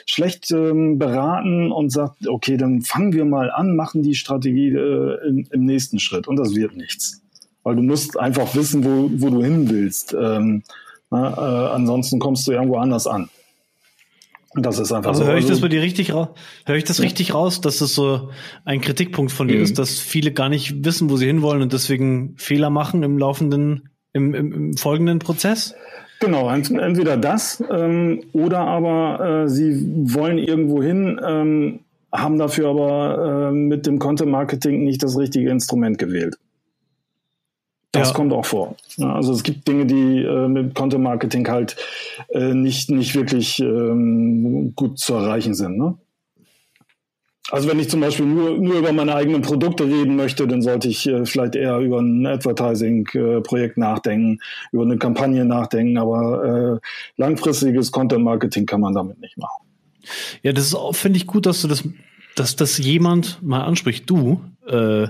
D: schlecht ähm, beraten und sagt, okay, dann fangen wir mal an, machen die Strategie äh, im, im nächsten Schritt. Und das wird nichts. Weil du musst einfach wissen, wo, wo du hin willst. Ähm, na, äh, ansonsten kommst du irgendwo anders an.
C: Das ist einfach also so. höre ich das also bei dir richtig raus? Höre ich das ja. richtig raus, dass das so ein Kritikpunkt von dir mhm. ist, dass viele gar nicht wissen, wo sie hinwollen und deswegen Fehler machen im laufenden, im, im, im folgenden Prozess?
D: Genau, entweder das ähm, oder aber äh, sie wollen irgendwo hin, ähm, haben dafür aber äh, mit dem Content Marketing nicht das richtige Instrument gewählt. Das ja. kommt auch vor. Also es gibt Dinge, die äh, mit Content Marketing halt äh, nicht, nicht wirklich ähm, gut zu erreichen sind. Ne? Also wenn ich zum Beispiel nur, nur über meine eigenen Produkte reden möchte, dann sollte ich äh, vielleicht eher über ein Advertising-Projekt nachdenken, über eine Kampagne nachdenken, aber äh, langfristiges Content-Marketing kann man damit nicht machen.
C: Ja, das ist finde ich gut, dass du das dass das jemand mal anspricht. Du, äh,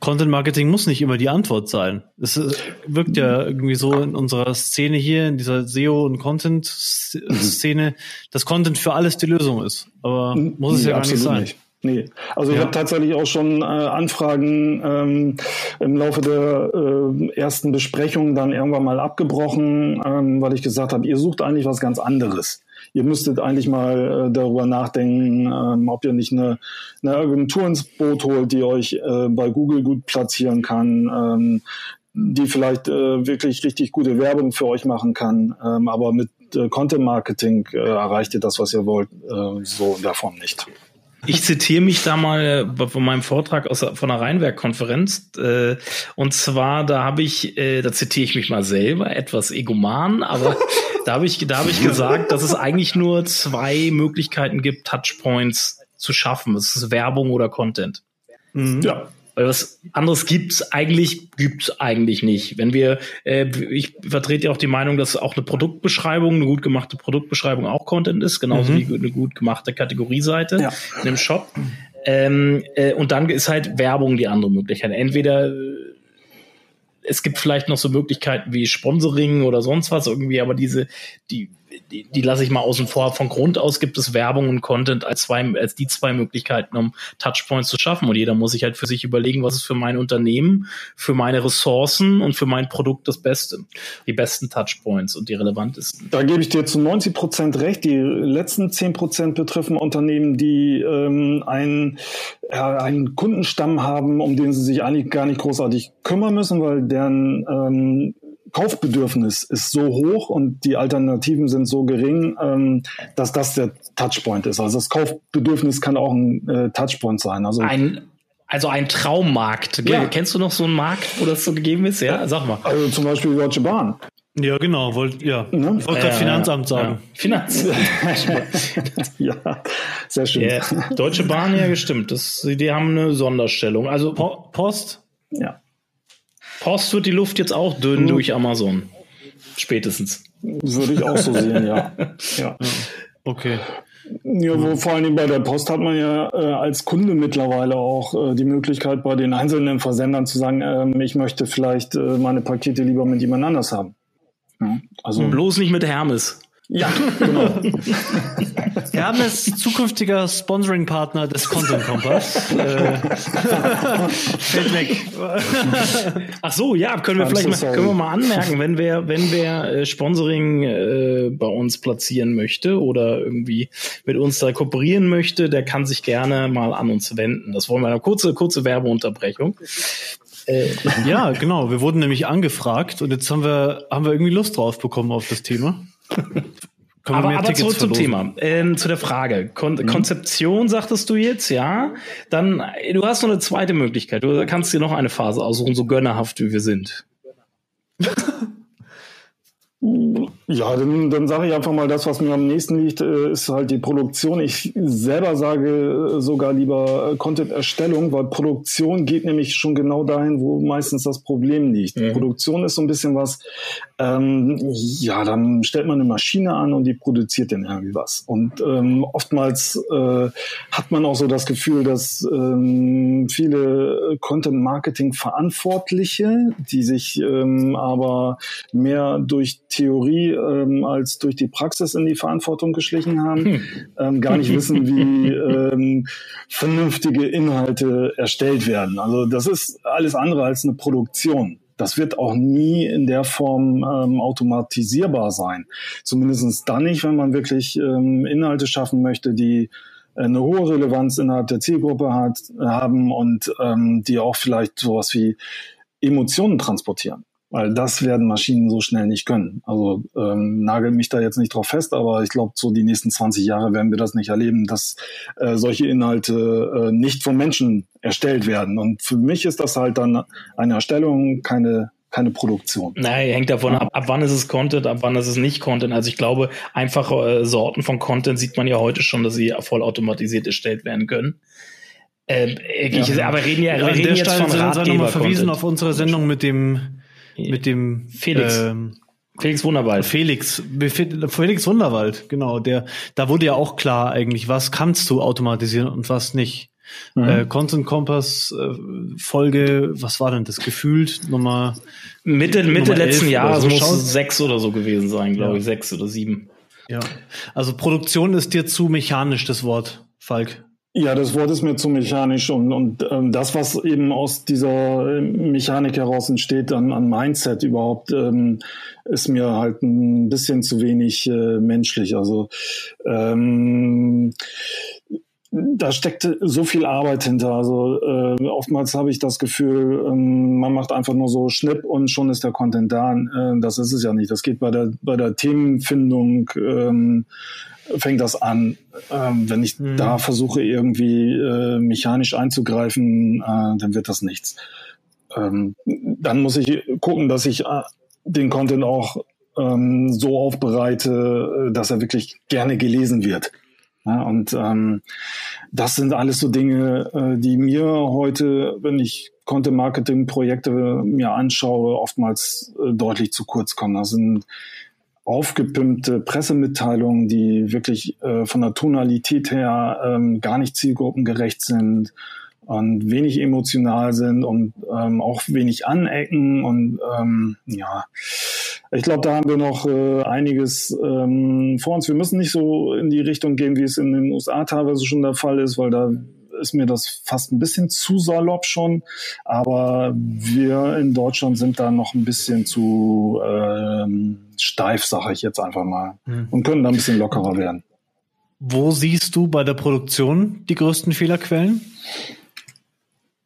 C: Content Marketing muss nicht immer die Antwort sein. Es äh, wirkt ja irgendwie so in unserer Szene hier, in dieser SEO und Content Szene, dass Content für alles die Lösung ist. Aber muss es ja, ja gar nicht sein. Nicht.
D: Nee, also ja. ich habe tatsächlich auch schon äh, Anfragen ähm, im Laufe der äh, ersten Besprechung dann irgendwann mal abgebrochen, ähm, weil ich gesagt habe, ihr sucht eigentlich was ganz anderes ihr müsstet eigentlich mal äh, darüber nachdenken, ähm, ob ihr nicht eine, eine Agentur ins Boot holt, die euch äh, bei Google gut platzieren kann, ähm, die vielleicht äh, wirklich richtig gute Werbung für euch machen kann, ähm, aber mit äh, Content Marketing äh, erreicht ihr das, was ihr wollt, äh, so in der Form nicht.
B: Ich zitiere mich da mal äh, von meinem Vortrag aus, von der Rheinwerk-Konferenz. Äh, und zwar, da habe ich, äh, da zitiere ich mich mal selber, etwas egoman, aber da habe ich, da habe ich gesagt, dass es eigentlich nur zwei Möglichkeiten gibt, Touchpoints zu schaffen. Das ist Werbung oder Content. Mhm. Ja. Weil was anderes gibt's eigentlich, gibt's eigentlich nicht. Wenn wir, äh, ich vertrete ja auch die Meinung, dass auch eine Produktbeschreibung, eine gut gemachte Produktbeschreibung auch Content ist, genauso mhm. wie eine gut gemachte Kategorieseite ja. in einem Shop. Ähm, äh, und dann ist halt Werbung die andere Möglichkeit. Entweder äh, es gibt vielleicht noch so Möglichkeiten wie Sponsoring oder sonst was irgendwie, aber diese, die, die, die lasse ich mal außen vor. Von Grund aus gibt es Werbung und Content als zwei, als die zwei Möglichkeiten, um Touchpoints zu schaffen. Und jeder muss sich halt für sich überlegen, was ist für mein Unternehmen, für meine Ressourcen und für mein Produkt das Beste. Die besten Touchpoints und die relevantesten.
D: Da gebe ich dir zu 90 Prozent recht. Die letzten 10 Prozent betreffen Unternehmen, die ähm, einen, ja, einen Kundenstamm haben, um den sie sich eigentlich gar nicht großartig kümmern müssen, weil deren ähm, Kaufbedürfnis ist so hoch und die Alternativen sind so gering, ähm, dass das der Touchpoint ist. Also das Kaufbedürfnis kann auch ein äh, Touchpoint sein. Also
B: ein also ein Traummarkt. Ja. Kennst du noch so einen Markt, wo das so gegeben ist? Ja, sag mal.
D: Also zum Beispiel Deutsche Bahn.
C: Ja, genau. Wollt, ja. Ne? Ich wollte gerade Finanzamt sagen.
B: Ja. Finanzamt. [laughs]
D: ja, sehr schön.
B: Ja, Deutsche Bahn, ja, gestimmt. Das, die haben eine Sonderstellung. Also
C: po Post?
D: Ja.
B: Post wird die Luft jetzt auch dünn mhm. durch Amazon. Spätestens.
D: Würde ich auch so sehen, ja. [laughs] ja.
C: Okay.
D: Ja, wo, vor allem bei der Post hat man ja äh, als Kunde mittlerweile auch äh, die Möglichkeit, bei den einzelnen Versendern zu sagen, äh, ich möchte vielleicht äh, meine Pakete lieber mit jemand anders haben.
B: Ja, also bloß nicht mit Hermes.
D: Ja, genau. [laughs]
C: Hermes, zukünftiger Sponsoring-Partner des Content Kompass. äh, [laughs] fällt weg.
B: Ach so, ja, können wir I'm vielleicht so mal, können wir mal anmerken, wenn wer, wenn wer äh, Sponsoring äh, bei uns platzieren möchte oder irgendwie mit uns da kooperieren möchte, der kann sich gerne mal an uns wenden. Das wollen wir eine kurze, kurze Werbeunterbrechung.
C: Äh, ja, genau. Wir wurden nämlich angefragt und jetzt haben wir, haben wir irgendwie Lust drauf bekommen auf das Thema. [laughs]
B: aber, aber zurück zum Thema, ähm, zu der Frage. Kon mhm. Konzeption sagtest du jetzt, ja. Dann, du hast noch eine zweite Möglichkeit. Du kannst dir noch eine Phase aussuchen, so gönnerhaft wie wir sind. [laughs]
D: Ja, dann, dann sage ich einfach mal, das, was mir am nächsten liegt, äh, ist halt die Produktion. Ich selber sage äh, sogar lieber äh, Content-Erstellung, weil Produktion geht nämlich schon genau dahin, wo meistens das Problem liegt. Mhm. Produktion ist so ein bisschen was, ähm, ja, dann stellt man eine Maschine an und die produziert dann irgendwie was. Und ähm, oftmals äh, hat man auch so das Gefühl, dass ähm, viele Content-Marketing-Verantwortliche, die sich ähm, aber mehr durch Theorie ähm, als durch die Praxis in die Verantwortung geschlichen haben, hm. ähm, gar nicht wissen, wie ähm, vernünftige Inhalte erstellt werden. Also das ist alles andere als eine Produktion. Das wird auch nie in der Form ähm, automatisierbar sein. Zumindest dann nicht, wenn man wirklich ähm, Inhalte schaffen möchte, die eine hohe Relevanz innerhalb der Zielgruppe hat, haben und ähm, die auch vielleicht sowas wie Emotionen transportieren weil das werden Maschinen so schnell nicht können. Also ähm, nagel mich da jetzt nicht drauf fest, aber ich glaube, so die nächsten 20 Jahre werden wir das nicht erleben, dass äh, solche Inhalte äh, nicht von Menschen erstellt werden. Und für mich ist das halt dann eine Erstellung, keine keine Produktion.
B: Nein, hängt davon ab, ab wann ist es Content, ab wann ist es nicht Content. Also ich glaube, einfache äh, Sorten von Content sieht man ja heute schon, dass sie vollautomatisiert erstellt werden können.
C: Ähm, ich, ja. Aber reden ja, ja wir reden jetzt Stelle von Ratgeber. verwiesen auf unsere Sendung mit dem mit dem
B: Felix. Ähm, Felix Wunderwald.
C: Felix, Felix Wunderwald, genau. Der, da wurde ja auch klar eigentlich, was kannst du automatisieren und was nicht. Mhm. Äh, Content Compass äh, Folge, was war denn das gefühlt? Nummer
B: Mitte Mitte Nummer letzten Jahres muss schauen. sechs oder so gewesen sein, glaube ja. ich, sechs oder sieben.
C: Ja, also Produktion ist dir zu mechanisch das Wort, Falk.
D: Ja, das Wort ist mir zu mechanisch und, und ähm, das, was eben aus dieser äh, Mechanik heraus entsteht, an, an Mindset überhaupt, ähm, ist mir halt ein bisschen zu wenig äh, menschlich. Also ähm, da steckt so viel Arbeit hinter. Also äh, oftmals habe ich das Gefühl, ähm, man macht einfach nur so Schnipp und schon ist der Content da. Äh, das ist es ja nicht. Das geht bei der bei der Themenfindung. Ähm, fängt das an. Ähm, wenn ich mhm. da versuche, irgendwie äh, mechanisch einzugreifen, äh, dann wird das nichts. Ähm, dann muss ich gucken, dass ich äh, den Content auch ähm, so aufbereite, äh, dass er wirklich gerne gelesen wird. Ja, und ähm, das sind alles so Dinge, äh, die mir heute, wenn ich Content-Marketing-Projekte mir anschaue, oftmals äh, deutlich zu kurz kommen. Das sind aufgepimpte Pressemitteilungen, die wirklich äh, von der Tonalität her ähm, gar nicht zielgruppengerecht sind und wenig emotional sind und ähm, auch wenig anecken und ähm, ja, ich glaube, da haben wir noch äh, einiges ähm, vor uns. Wir müssen nicht so in die Richtung gehen, wie es in den USA teilweise schon der Fall ist, weil da ist mir das fast ein bisschen zu salopp schon. Aber wir in Deutschland sind da noch ein bisschen zu ähm, steif, sage ich jetzt einfach mal. Hm. Und können da ein bisschen lockerer werden.
C: Wo siehst du bei der Produktion die größten Fehlerquellen?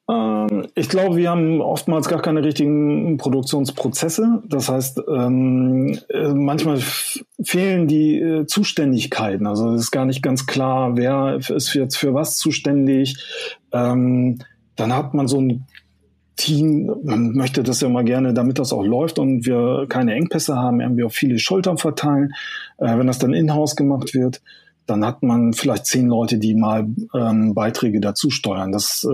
D: Ähm, ich glaube, wir haben oftmals gar keine richtigen Produktionsprozesse. Das heißt, ähm, äh, manchmal fehlen die äh, Zuständigkeiten. Also es ist gar nicht ganz klar, wer ist jetzt für was zuständig. Ähm, dann hat man so ein Team, man möchte das ja mal gerne, damit das auch läuft und wir keine Engpässe haben, irgendwie auf viele Schultern verteilen. Äh, wenn das dann in-house gemacht wird, dann hat man vielleicht zehn Leute, die mal Beiträge dazu steuern. Das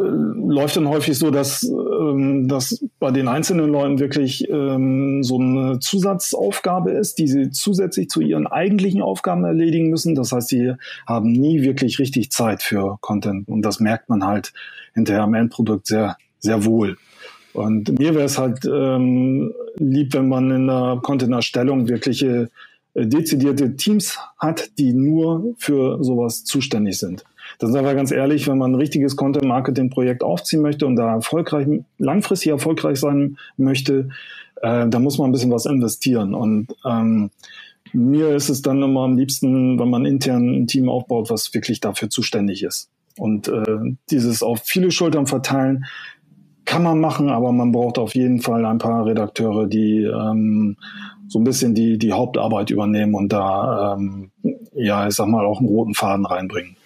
D: läuft dann häufig so, dass, ähm, dass bei den einzelnen Leuten wirklich ähm, so eine Zusatzaufgabe ist, die sie zusätzlich zu ihren eigentlichen Aufgaben erledigen müssen. Das heißt, sie haben nie wirklich richtig Zeit für Content und das merkt man halt hinterher am Endprodukt sehr, sehr wohl. Und mir wäre es halt ähm, lieb, wenn man in der Content-Erstellung wirkliche äh, dezidierte Teams hat, die nur für sowas zuständig sind. Das ist aber ganz ehrlich, wenn man ein richtiges Content-Marketing-Projekt aufziehen möchte und da erfolgreich, langfristig erfolgreich sein möchte, äh, da muss man ein bisschen was investieren. Und ähm, mir ist es dann immer am liebsten, wenn man intern ein Team aufbaut, was wirklich dafür zuständig ist. Und äh, dieses auf viele Schultern verteilen kann man machen, aber man braucht auf jeden Fall ein paar Redakteure, die ähm, so ein bisschen die, die Hauptarbeit übernehmen und da, ähm, ja, ich sag mal, auch einen roten Faden reinbringen.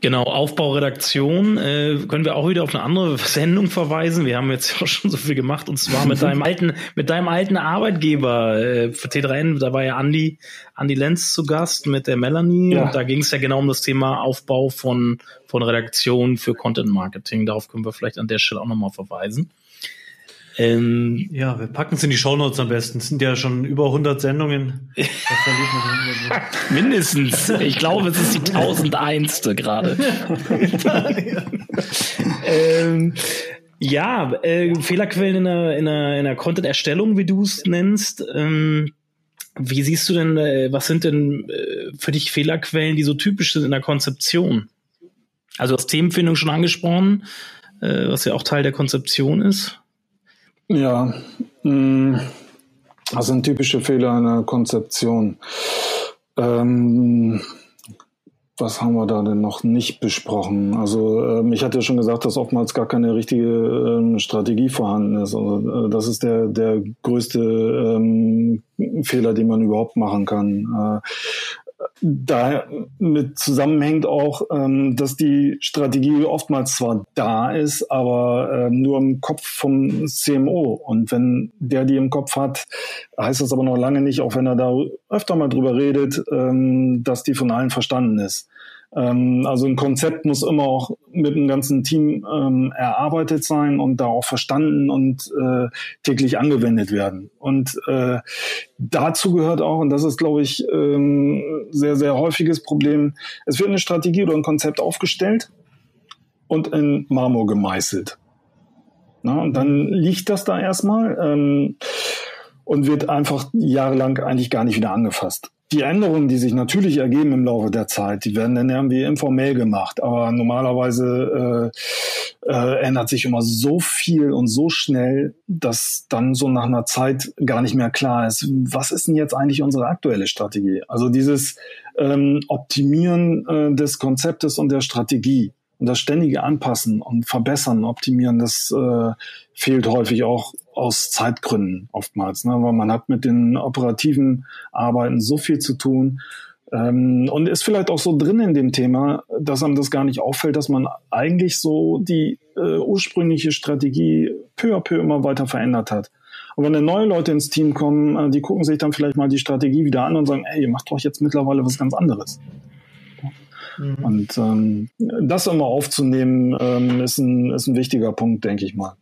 B: Genau, Aufbauredaktion äh, können wir auch wieder auf eine andere Sendung verweisen. Wir haben jetzt [laughs] ja schon so viel gemacht und zwar mit [laughs] deinem alten, mit deinem alten Arbeitgeber äh, für T3N. Da war ja Andi, Andi Lenz zu Gast mit der Melanie ja. und da ging es ja genau um das Thema Aufbau von von Redaktion für Content Marketing. Darauf können wir vielleicht an der Stelle auch nochmal verweisen.
C: Ähm, ja, wir packen es in die Shownotes am besten. Es sind ja schon über 100 Sendungen. [laughs]
B: Mindestens. Ich glaube, es ist die 1001. gerade. [laughs] ähm, ja, äh, Fehlerquellen in der, in der, in der Content-Erstellung, wie du es nennst. Ähm, wie siehst du denn, äh, was sind denn äh, für dich Fehlerquellen, die so typisch sind in der Konzeption? Also das Themenfindung schon angesprochen, äh, was ja auch Teil der Konzeption ist.
D: Ja, mh, das sind typische Fehler in der Konzeption. Ähm, was haben wir da denn noch nicht besprochen? Also ähm, ich hatte ja schon gesagt, dass oftmals gar keine richtige ähm, Strategie vorhanden ist. Also, äh, das ist der, der größte ähm, Fehler, den man überhaupt machen kann. Äh, damit zusammenhängt auch, ähm, dass die Strategie oftmals zwar da ist, aber ähm, nur im Kopf vom CMO. Und wenn der die im Kopf hat, heißt das aber noch lange nicht, auch wenn er da öfter mal drüber redet, ähm, dass die von allen verstanden ist. Ähm, also ein Konzept muss immer auch mit dem ganzen Team ähm, erarbeitet sein und da auch verstanden und äh, täglich angewendet werden. Und äh, dazu gehört auch, und das ist, glaube ich, ähm, sehr, sehr häufiges Problem, es wird eine Strategie oder ein Konzept aufgestellt und in Marmor gemeißelt. Na, und dann liegt das da erstmal ähm, und wird einfach jahrelang eigentlich gar nicht wieder angefasst die Änderungen, die sich natürlich ergeben im Laufe der Zeit, die werden dann irgendwie informell gemacht. Aber normalerweise äh, äh, ändert sich immer so viel und so schnell, dass dann so nach einer Zeit gar nicht mehr klar ist, was ist denn jetzt eigentlich unsere aktuelle Strategie? Also dieses ähm, Optimieren äh, des Konzeptes und der Strategie und das ständige Anpassen und Verbessern, Optimieren, das äh, fehlt häufig auch aus Zeitgründen oftmals, ne? weil man hat mit den operativen Arbeiten so viel zu tun ähm, und ist vielleicht auch so drin in dem Thema, dass einem das gar nicht auffällt, dass man eigentlich so die äh, ursprüngliche Strategie peu à peu immer weiter verändert hat. Und wenn dann neue Leute ins Team kommen, äh, die gucken sich dann vielleicht mal die Strategie wieder an und sagen, ey, ihr macht doch jetzt mittlerweile was ganz anderes. Mhm. Und ähm, das immer aufzunehmen, ähm, ist, ein, ist ein wichtiger Punkt, denke ich mal.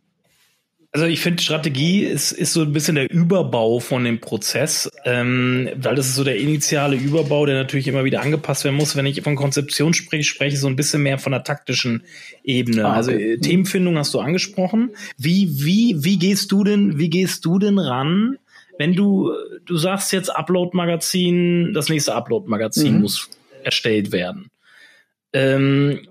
B: Also ich finde, Strategie ist, ist so ein bisschen der Überbau von dem Prozess, ähm, weil das ist so der initiale Überbau, der natürlich immer wieder angepasst werden muss. Wenn ich von Konzeption spreche, spreche ich so ein bisschen mehr von der taktischen Ebene. Ah, also, okay. Also äh, Themenfindung hast du angesprochen. Wie, wie, wie gehst du denn, wie gehst du denn ran, wenn du, du sagst jetzt Upload-Magazin, das nächste Upload-Magazin mhm. muss erstellt werden. Ähm,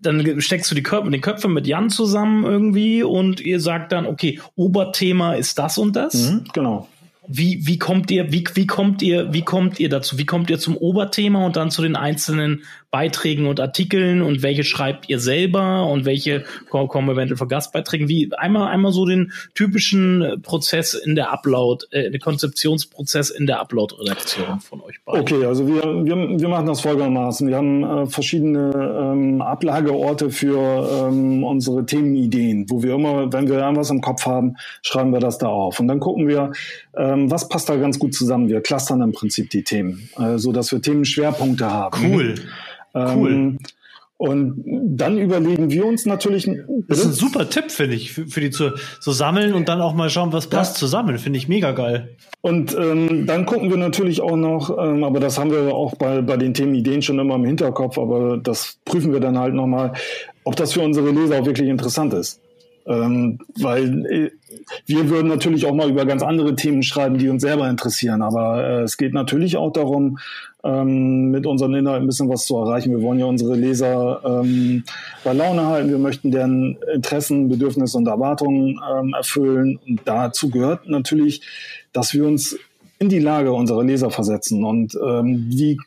B: dann steckst du die Köpfe, den Köpfe mit Jan zusammen irgendwie und ihr sagt dann, okay, Oberthema ist das und das.
D: Mhm, genau.
B: Wie, wie kommt ihr, wie, wie kommt ihr, wie kommt ihr dazu? Wie kommt ihr zum Oberthema und dann zu den einzelnen Beiträgen und Artikeln und welche schreibt ihr selber und welche kommen eventuell vor Gastbeiträgen? Wie einmal einmal so den typischen Prozess in der Upload, äh, den Konzeptionsprozess in der Upload-Redaktion von euch
D: beiden. Okay, also wir, wir, wir machen das folgendermaßen. Wir haben äh, verschiedene ähm, Ablageorte für ähm, unsere Themenideen, wo wir immer, wenn wir irgendwas im Kopf haben, schreiben wir das da auf. Und dann gucken wir, ähm, was passt da ganz gut zusammen. Wir clustern im Prinzip die Themen, äh, so dass wir Themenschwerpunkte haben.
B: Cool.
D: Cool. Ähm, und dann überlegen wir uns natürlich.
C: Das ist ein super Tipp, finde ich, für, für die zu so sammeln und dann auch mal schauen, was passt ja. zusammen. Finde ich mega geil.
D: Und ähm, dann gucken wir natürlich auch noch, ähm, aber das haben wir auch bei, bei den Themenideen schon immer im Hinterkopf, aber das prüfen wir dann halt nochmal, ob das für unsere Leser auch wirklich interessant ist. Ähm, weil äh, wir würden natürlich auch mal über ganz andere Themen schreiben, die uns selber interessieren. Aber äh, es geht natürlich auch darum, ähm, mit unseren Inhalten ein bisschen was zu erreichen. Wir wollen ja unsere Leser ähm, bei Laune halten. Wir möchten deren Interessen, Bedürfnisse und Erwartungen ähm, erfüllen. Und dazu gehört natürlich, dass wir uns in die Lage unserer Leser versetzen und ähm, wie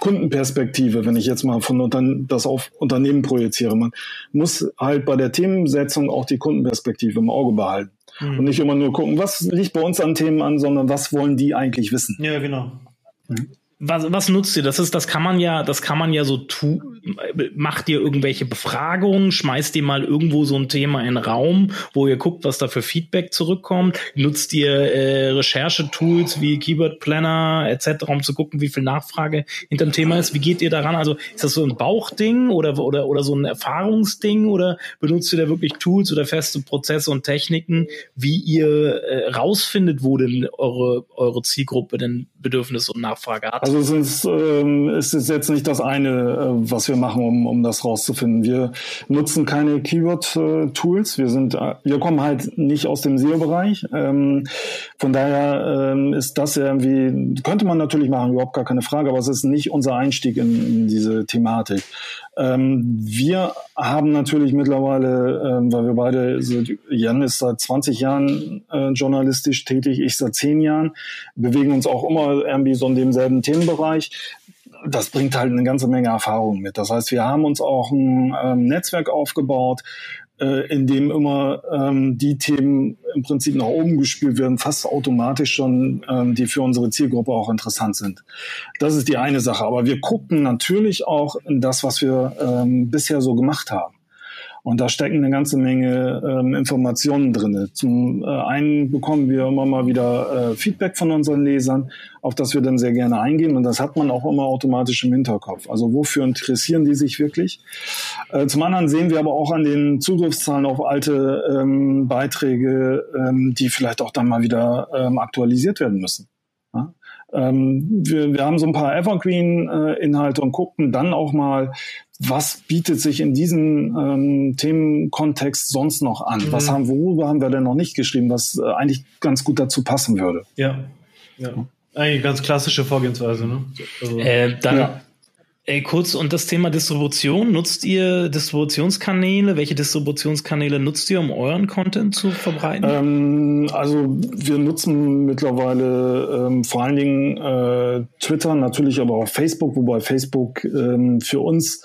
D: Kundenperspektive, wenn ich jetzt mal von das auf Unternehmen projiziere. Man muss halt bei der Themensetzung auch die Kundenperspektive im Auge behalten. Mhm. Und nicht immer nur gucken, was liegt bei uns an Themen an, sondern was wollen die eigentlich wissen.
C: Ja, genau.
B: Mhm was, was nutzt ihr? Das ist, das kann man ja, das kann man ja so tun. Macht ihr irgendwelche Befragungen? Schmeißt ihr mal irgendwo so ein Thema in den Raum, wo ihr guckt, was da für Feedback zurückkommt? Nutzt ihr äh, Recherchetools wie Keyword Planner etc., um zu gucken, wie viel Nachfrage hinter dem Thema ist? Wie geht ihr daran? Also ist das so ein Bauchding oder oder oder so ein Erfahrungsding oder benutzt ihr da wirklich Tools oder feste Prozesse und Techniken, wie ihr äh, rausfindet, wo denn eure eure Zielgruppe denn Bedürfnis und Nachfrage hat?
D: Also es ist, ähm, es jetzt nicht das eine, äh, was wir machen, um, um das rauszufinden. Wir nutzen keine Keyword-Tools. Wir sind, äh, wir kommen halt nicht aus dem SEO-Bereich. Ähm, von daher ähm, ist das irgendwie, könnte man natürlich machen, überhaupt gar keine Frage, aber es ist nicht unser Einstieg in, in diese Thematik. Ähm, wir haben natürlich mittlerweile, ähm, weil wir beide, Jan ist seit 20 Jahren äh, journalistisch tätig, ich seit 10 Jahren, bewegen uns auch immer irgendwie so in demselben Themenbereich das bringt halt eine ganze Menge Erfahrung mit. Das heißt, wir haben uns auch ein ähm, Netzwerk aufgebaut, äh, in dem immer ähm, die Themen im Prinzip nach oben gespielt werden, fast automatisch schon, ähm, die für unsere Zielgruppe auch interessant sind. Das ist die eine Sache. Aber wir gucken natürlich auch in das, was wir ähm, bisher so gemacht haben. Und da stecken eine ganze Menge ähm, Informationen drin. Zum äh, einen bekommen wir immer mal wieder äh, Feedback von unseren Lesern, auf das wir dann sehr gerne eingehen. Und das hat man auch immer automatisch im Hinterkopf. Also wofür interessieren die sich wirklich? Äh, zum anderen sehen wir aber auch an den Zugriffszahlen auf alte ähm, Beiträge, ähm, die vielleicht auch dann mal wieder ähm, aktualisiert werden müssen. Ähm, wir, wir haben so ein paar Evergreen-Inhalte und gucken dann auch mal, was bietet sich in diesem ähm, Themenkontext sonst noch an? Mhm. Was haben, worüber haben wir denn noch nicht geschrieben, was äh, eigentlich ganz gut dazu passen würde?
C: Ja, ja. Eigentlich ganz klassische Vorgehensweise, ne?
B: Also, äh, dann ja. Ey, kurz, und das Thema Distribution, nutzt ihr Distributionskanäle? Welche Distributionskanäle nutzt ihr, um euren Content zu verbreiten?
D: Ähm, also wir nutzen mittlerweile ähm, vor allen Dingen äh, Twitter, natürlich aber auch Facebook, wobei Facebook ähm, für uns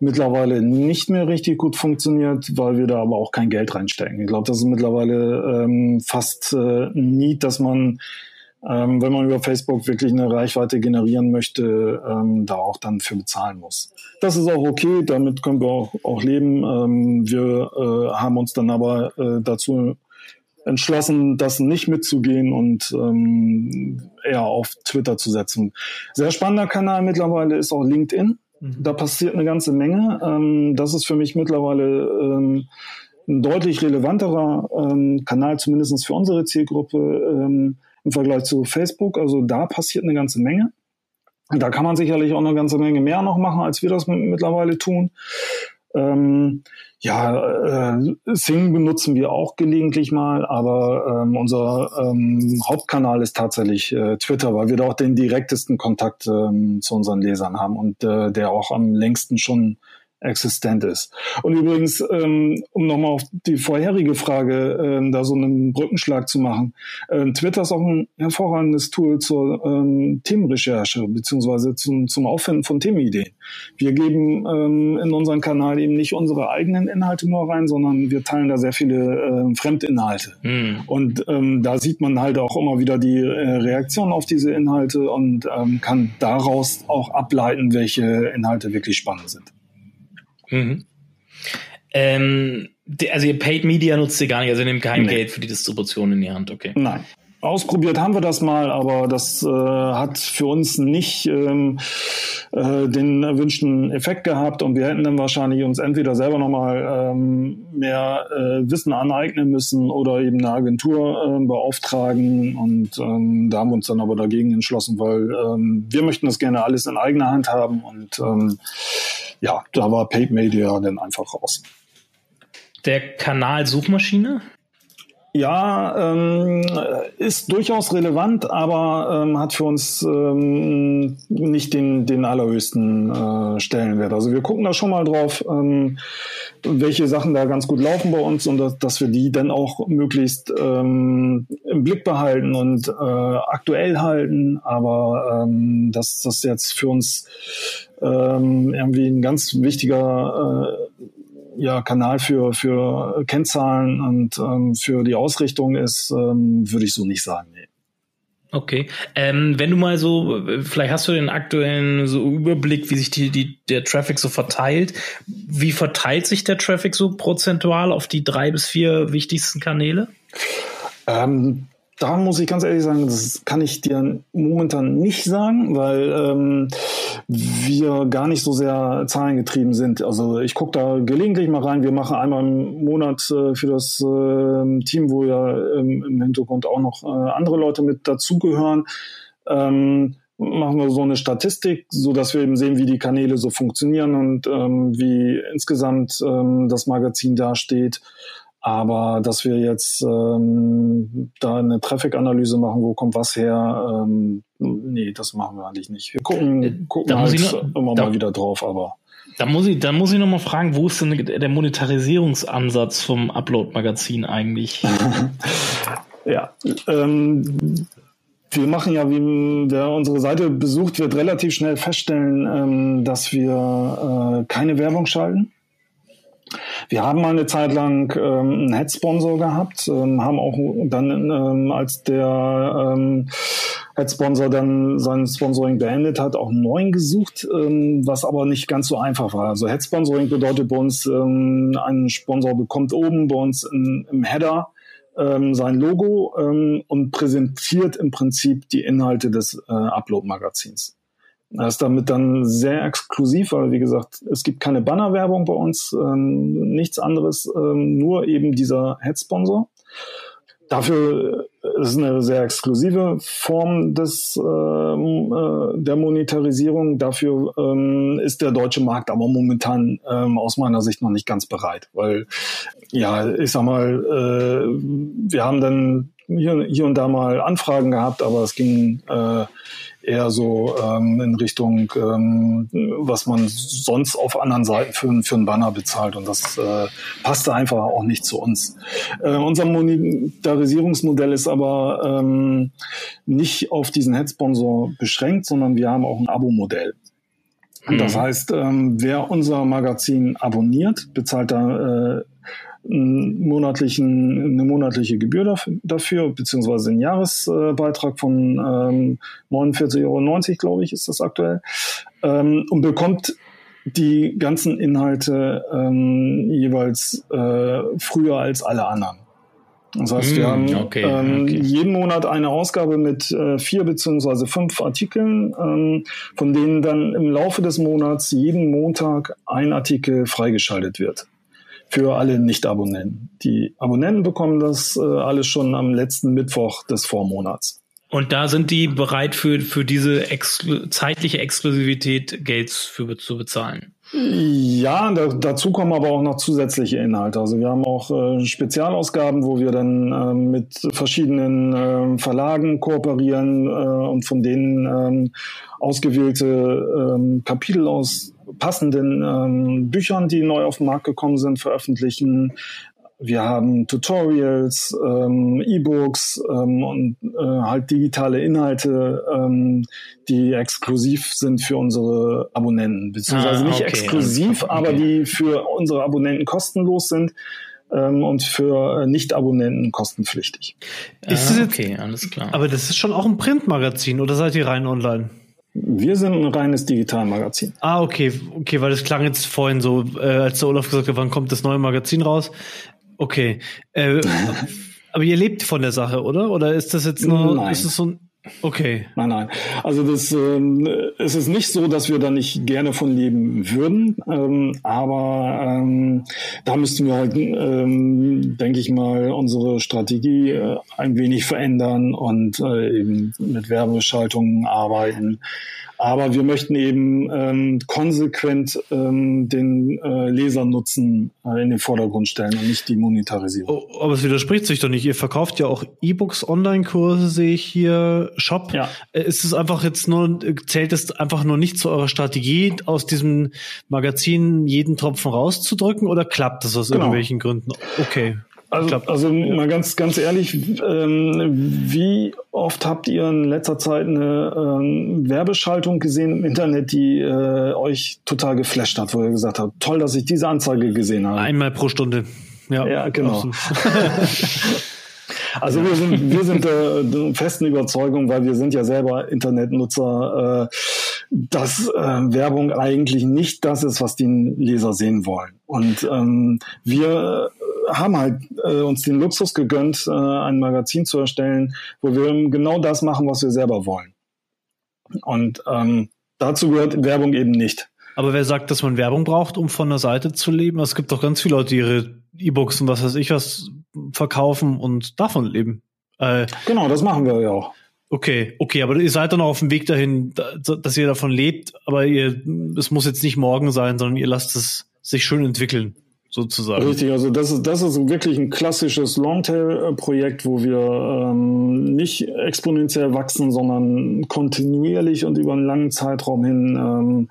D: mittlerweile nicht mehr richtig gut funktioniert, weil wir da aber auch kein Geld reinstecken. Ich glaube, das ist mittlerweile ähm, fast äh, Need, dass man ähm, wenn man über Facebook wirklich eine Reichweite generieren möchte, ähm, da auch dann für bezahlen muss. Das ist auch okay, damit können wir auch, auch leben. Ähm, wir äh, haben uns dann aber äh, dazu entschlossen, das nicht mitzugehen und ähm, eher auf Twitter zu setzen. Sehr spannender Kanal mittlerweile ist auch LinkedIn. Mhm. Da passiert eine ganze Menge. Ähm, das ist für mich mittlerweile ähm, ein deutlich relevanterer ähm, Kanal, zumindest für unsere Zielgruppe. Ähm, im Vergleich zu Facebook. Also da passiert eine ganze Menge. Da kann man sicherlich auch eine ganze Menge mehr noch machen, als wir das mittlerweile tun. Ähm, ja, äh, Sing benutzen wir auch gelegentlich mal, aber ähm, unser ähm, Hauptkanal ist tatsächlich äh, Twitter, weil wir da auch den direktesten Kontakt ähm, zu unseren Lesern haben und äh, der auch am längsten schon existent ist. Und übrigens, ähm, um nochmal auf die vorherige Frage ähm, da so einen Brückenschlag zu machen, ähm, Twitter ist auch ein hervorragendes Tool zur ähm, Themenrecherche beziehungsweise zum, zum Auffinden von Themenideen. Wir geben ähm, in unseren Kanal eben nicht unsere eigenen Inhalte nur rein, sondern wir teilen da sehr viele äh, Fremdinhalte. Mhm. Und ähm, da sieht man halt auch immer wieder die äh, Reaktion auf diese Inhalte und ähm, kann daraus auch ableiten, welche Inhalte wirklich spannend sind.
B: Mhm. Ähm, also ihr Paid Media nutzt ihr gar nicht, also ihr nehmt kein nee. Geld für die Distribution in die Hand, okay.
D: Nein. Ausprobiert haben wir das mal, aber das äh, hat für uns nicht ähm, äh, den erwünschten Effekt gehabt und wir hätten dann wahrscheinlich uns entweder selber nochmal ähm, mehr äh, Wissen aneignen müssen oder eben eine Agentur äh, beauftragen und ähm, da haben wir uns dann aber dagegen entschlossen, weil ähm, wir möchten das gerne alles in eigener Hand haben und ähm, ja, da war Paid Media dann einfach raus.
B: Der Kanal Suchmaschine?
D: Ja, ähm, ist durchaus relevant, aber ähm, hat für uns ähm, nicht den, den allerhöchsten äh, Stellenwert. Also wir gucken da schon mal drauf, ähm, welche Sachen da ganz gut laufen bei uns und dass, dass wir die dann auch möglichst ähm, im Blick behalten und äh, aktuell halten. Aber ähm, dass das jetzt für uns irgendwie ein ganz wichtiger äh, ja, Kanal für, für Kennzahlen und ähm, für die Ausrichtung ist, ähm, würde ich so nicht sagen. Nee.
B: Okay. Ähm, wenn du mal so, vielleicht hast du den aktuellen so Überblick, wie sich die, die, der Traffic so verteilt. Wie verteilt sich der Traffic so prozentual auf die drei bis vier wichtigsten Kanäle?
D: Ähm, da muss ich ganz ehrlich sagen, das kann ich dir momentan nicht sagen, weil ähm, wir gar nicht so sehr zahlengetrieben sind. Also ich gucke da gelegentlich mal rein. Wir machen einmal im Monat äh, für das äh, Team, wo ja ähm, im Hintergrund auch noch äh, andere Leute mit dazugehören. Ähm, machen wir so eine Statistik, so dass wir eben sehen, wie die Kanäle so funktionieren und ähm, wie insgesamt ähm, das Magazin dasteht. Aber dass wir jetzt ähm, da eine Traffic-Analyse machen, wo kommt was her, ähm, nee, das machen wir eigentlich nicht. Wir gucken, äh, gucken da halt noch, immer da, mal wieder drauf, aber.
B: Da muss ich, da muss ich noch mal fragen, wo ist denn der Monetarisierungsansatz vom Upload-Magazin eigentlich? [laughs]
D: ja, ähm, wir machen ja, wie wer unsere Seite besucht, wird relativ schnell feststellen, ähm, dass wir äh, keine Werbung schalten. Wir haben mal eine Zeit lang ähm, einen Head-Sponsor gehabt, ähm, haben auch dann, ähm, als der ähm, Head-Sponsor dann sein Sponsoring beendet hat, auch einen neuen gesucht, ähm, was aber nicht ganz so einfach war. Also Head-Sponsoring bedeutet bei uns, ähm, ein Sponsor bekommt oben bei uns in, im Header ähm, sein Logo ähm, und präsentiert im Prinzip die Inhalte des äh, Upload-Magazins. Das ist damit dann sehr exklusiv, weil wie gesagt, es gibt keine Bannerwerbung bei uns, ähm, nichts anderes, ähm, nur eben dieser Head-Sponsor. Dafür ist eine sehr exklusive Form des, ähm, äh, der Monetarisierung. Dafür ähm, ist der deutsche Markt aber momentan ähm, aus meiner Sicht noch nicht ganz bereit, weil ja, ich sag mal, äh, wir haben dann hier, hier und da mal Anfragen gehabt, aber es ging äh, eher so ähm, in Richtung, ähm, was man sonst auf anderen Seiten für, für einen Banner bezahlt. Und das äh, passte einfach auch nicht zu uns. Äh, unser Monetarisierungsmodell ist aber ähm, nicht auf diesen Headsponsor beschränkt, sondern wir haben auch ein Abo-Modell. Das mhm. heißt, ähm, wer unser Magazin abonniert, bezahlt da äh, monatlichen, eine monatliche Gebühr dafür, beziehungsweise einen Jahresbeitrag von ähm, 49,90 Euro, glaube ich, ist das aktuell, ähm, und bekommt die ganzen Inhalte ähm, jeweils äh, früher als alle anderen. Das heißt, wir mm, haben okay, ähm, okay. jeden Monat eine Ausgabe mit äh, vier beziehungsweise fünf Artikeln, ähm, von denen dann im Laufe des Monats jeden Montag ein Artikel freigeschaltet wird für alle Nicht-Abonnenten. Die Abonnenten bekommen das äh, alles schon am letzten Mittwoch des Vormonats.
B: Und da sind die bereit für, für diese exklu zeitliche Exklusivität Geld für, zu bezahlen.
D: Ja, da, dazu kommen aber auch noch zusätzliche Inhalte. Also wir haben auch äh, Spezialausgaben, wo wir dann äh, mit verschiedenen äh, Verlagen kooperieren äh, und von denen ähm, ausgewählte ähm, Kapitel aus passenden ähm, Büchern, die neu auf den Markt gekommen sind, veröffentlichen. Wir haben Tutorials, ähm, E-Books ähm, und äh, halt digitale Inhalte, ähm, die exklusiv sind für unsere Abonnenten. Beziehungsweise ah, nicht okay, exklusiv, okay. aber die für unsere Abonnenten kostenlos sind ähm, und für Nicht-Abonnenten kostenpflichtig.
C: Ist ah, okay, alles klar. Aber das ist schon auch ein Printmagazin oder seid ihr rein online?
D: Wir sind ein reines Digitalmagazin.
C: Ah, okay, okay, weil das klang jetzt vorhin so, äh, als der Olaf gesagt hat, wann kommt das neue Magazin raus? Okay. Äh, [laughs] aber ihr lebt von der Sache, oder? Oder ist das jetzt nur, Nein. ist es so ein, Okay.
D: Nein, nein. Also das, ähm, es ist nicht so, dass wir da nicht gerne von leben würden, ähm, aber ähm, da müssten wir halt, ähm, denke ich mal, unsere Strategie äh, ein wenig verändern und äh, eben mit Werbeschaltungen arbeiten. Aber wir möchten eben ähm, konsequent ähm, den äh, Lesernutzen äh, in den Vordergrund stellen und nicht die Monetarisierung.
C: Oh, aber es widerspricht sich doch nicht. Ihr verkauft ja auch E-Books, Online-Kurse, sehe ich hier, Shop. Ja. Äh, ist es einfach jetzt nur, zählt es einfach nur nicht zu eurer Strategie, aus diesem Magazin jeden Tropfen rauszudrücken oder klappt das aus genau. irgendwelchen Gründen? Okay.
D: Also, also mal ganz, ganz ehrlich, ähm, wie oft habt ihr in letzter Zeit eine ähm, Werbeschaltung gesehen im Internet, die äh, euch total geflasht hat, wo ihr gesagt habt, toll, dass ich diese Anzeige gesehen habe?
C: Einmal pro Stunde.
D: Ja, ja genau. [laughs] Also wir sind, wir sind der, festen Überzeugung, weil wir sind ja selber Internetnutzer, äh, dass äh, Werbung eigentlich nicht das ist, was die Leser sehen wollen. Und ähm, wir haben halt äh, uns den Luxus gegönnt, äh, ein Magazin zu erstellen, wo wir genau das machen, was wir selber wollen. Und ähm, dazu gehört Werbung eben nicht.
C: Aber wer sagt, dass man Werbung braucht, um von der Seite zu leben? Es gibt doch ganz viele Leute, die ihre E-Books und was weiß ich was verkaufen und davon leben.
D: Äh, genau, das machen wir ja auch.
C: Okay, okay, aber ihr seid dann auch auf dem Weg dahin, dass ihr davon lebt, aber ihr, es muss jetzt nicht morgen sein, sondern ihr lasst es sich schön entwickeln sozusagen.
D: Richtig, also das ist, das ist wirklich ein klassisches Longtail-Projekt, wo wir ähm, nicht exponentiell wachsen, sondern kontinuierlich und über einen langen Zeitraum hin ähm,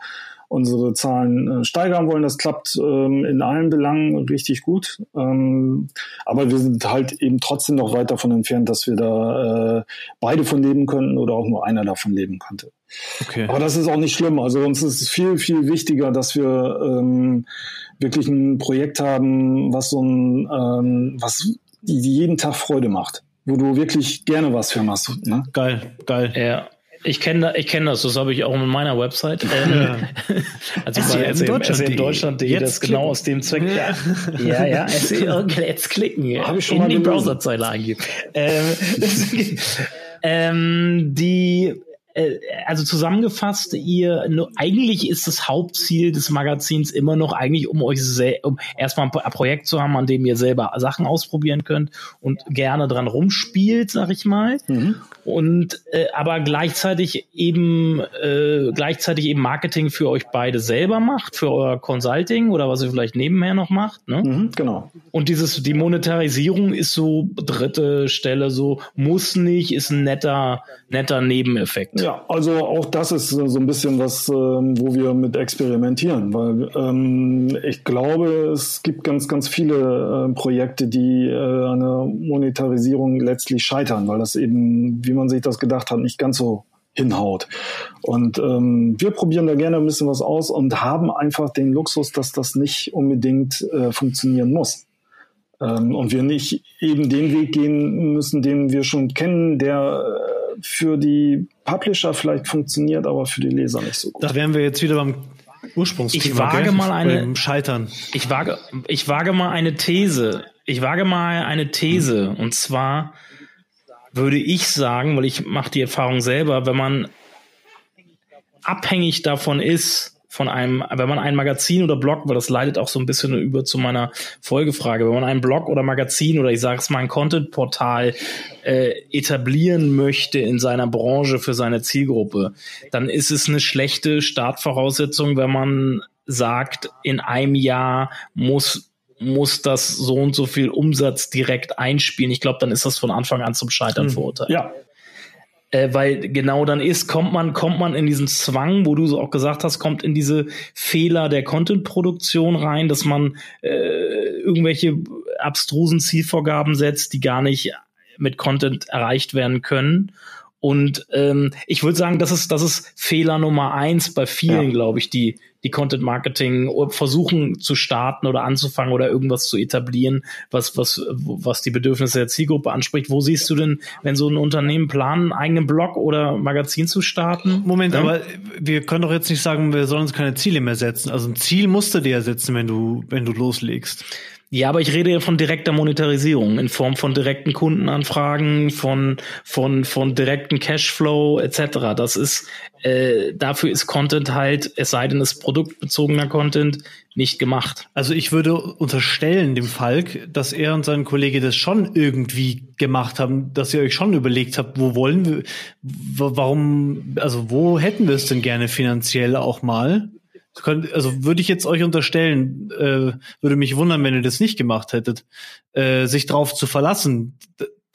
D: unsere Zahlen äh, steigern wollen. Das klappt ähm, in allen Belangen richtig gut. Ähm, aber wir sind halt eben trotzdem noch weit davon entfernt, dass wir da äh, beide von leben könnten oder auch nur einer davon leben könnte. Okay. Aber das ist auch nicht schlimm. Also uns ist es viel, viel wichtiger, dass wir ähm, wirklich ein Projekt haben, was so ein, ähm, was jeden Tag Freude macht, wo du wirklich gerne was für machst. Ne?
B: Geil, geil. Ja. Ich kenne ich kenn das, das habe ich auch in meiner Website. Ähm, [laughs] also bei in Deutschland, Deutschland.de, das genau aus dem Zweck. Ja, ja, ja [laughs] jetzt klicken. Habe ich schon in mal die Browserzeile eingeben. Ähm, [laughs] ähm, die also zusammengefasst, ihr eigentlich ist das Hauptziel des Magazins immer noch eigentlich, um euch um erstmal ein Projekt zu haben, an dem ihr selber Sachen ausprobieren könnt und gerne dran rumspielt, sag ich mal. Mhm. Und äh, aber gleichzeitig eben äh, gleichzeitig eben Marketing für euch beide selber macht, für euer Consulting oder was ihr vielleicht nebenher noch macht. Ne?
D: Mhm, genau.
B: Und dieses die Monetarisierung ist so dritte Stelle, so muss nicht, ist ein netter netter Nebeneffekt.
D: Ja, also auch das ist so ein bisschen was, ähm, wo wir mit experimentieren, weil ähm, ich glaube, es gibt ganz, ganz viele äh, Projekte, die äh, an der Monetarisierung letztlich scheitern, weil das eben, wie man sich das gedacht hat, nicht ganz so hinhaut. Und ähm, wir probieren da gerne ein bisschen was aus und haben einfach den Luxus, dass das nicht unbedingt äh, funktionieren muss. Ähm, und wir nicht eben den Weg gehen müssen, den wir schon kennen, der äh, für die Publisher vielleicht funktioniert, aber für die Leser nicht so gut.
C: Da wären wir jetzt wieder beim Ursprungsthema.
B: Ich wage gell? mal eine
C: beim Scheitern.
B: Ich wage, ich wage mal eine These. Ich wage mal eine These. Und zwar würde ich sagen, weil ich mache die Erfahrung selber, wenn man abhängig davon ist, von einem, wenn man ein Magazin oder Blog, weil das leitet auch so ein bisschen über zu meiner Folgefrage, wenn man ein Blog oder Magazin oder ich sage es mal ein Content-Portal äh, etablieren möchte in seiner Branche für seine Zielgruppe, dann ist es eine schlechte Startvoraussetzung, wenn man sagt, in einem Jahr muss muss das so und so viel Umsatz direkt einspielen. Ich glaube, dann ist das von Anfang an zum Scheitern hm. verurteilt.
D: Ja,
B: äh, weil genau dann ist, kommt man, kommt man in diesen Zwang, wo du so auch gesagt hast, kommt in diese Fehler der Content-Produktion rein, dass man äh, irgendwelche abstrusen Zielvorgaben setzt, die gar nicht mit Content erreicht werden können. Und ähm, ich würde sagen, das ist, das ist Fehler Nummer eins bei vielen, ja. glaube ich, die die Content Marketing versuchen zu starten oder anzufangen oder irgendwas zu etablieren, was, was, was die Bedürfnisse der Zielgruppe anspricht. Wo siehst du denn, wenn so ein Unternehmen planen, einen eigenen Blog oder Magazin zu starten?
C: Moment, ja? aber wir können doch jetzt nicht sagen, wir sollen uns keine Ziele mehr setzen. Also ein Ziel musst du dir ja setzen, wenn du, wenn du loslegst.
B: Ja, aber ich rede ja von direkter Monetarisierung in Form von direkten Kundenanfragen, von von von direkten Cashflow etc. Das ist äh, dafür ist Content halt, es sei denn, es produktbezogener Content, nicht gemacht.
C: Also ich würde unterstellen dem Falk, dass er und sein Kollege das schon irgendwie gemacht haben, dass ihr euch schon überlegt habt, wo wollen wir, warum, also wo hätten wir es denn gerne finanziell auch mal? Also würde ich jetzt euch unterstellen, äh, würde mich wundern, wenn ihr das nicht gemacht hättet, äh, sich drauf zu verlassen.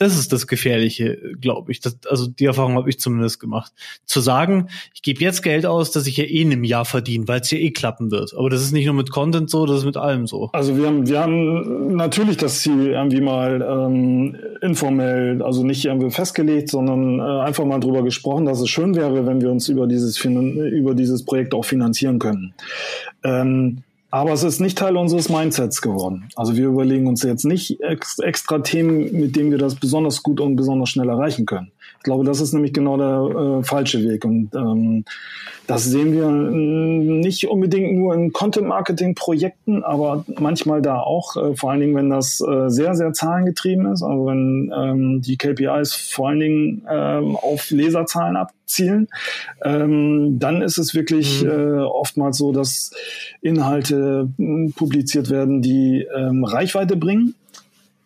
C: Das ist das Gefährliche, glaube ich. Das, also die Erfahrung habe ich zumindest gemacht. Zu sagen, ich gebe jetzt Geld aus, dass ich ja eh in einem Jahr verdiene, weil es ja eh klappen wird. Aber das ist nicht nur mit Content so, das ist mit allem so.
D: Also wir haben, wir haben natürlich das Ziel irgendwie mal ähm, informell, also nicht irgendwie festgelegt, sondern äh, einfach mal drüber gesprochen, dass es schön wäre, wenn wir uns über dieses, über dieses Projekt auch finanzieren können. Ähm, aber es ist nicht Teil unseres Mindsets geworden. Also wir überlegen uns jetzt nicht extra Themen, mit denen wir das besonders gut und besonders schnell erreichen können. Ich glaube, das ist nämlich genau der äh, falsche Weg. Und ähm, das sehen wir nicht unbedingt nur in Content-Marketing-Projekten, aber manchmal da auch, äh, vor allen Dingen, wenn das äh, sehr, sehr zahlengetrieben ist, also wenn ähm, die KPIs vor allen Dingen ähm, auf Leserzahlen abzielen, ähm, dann ist es wirklich mhm. äh, oftmals so, dass Inhalte äh, publiziert werden, die ähm, Reichweite bringen,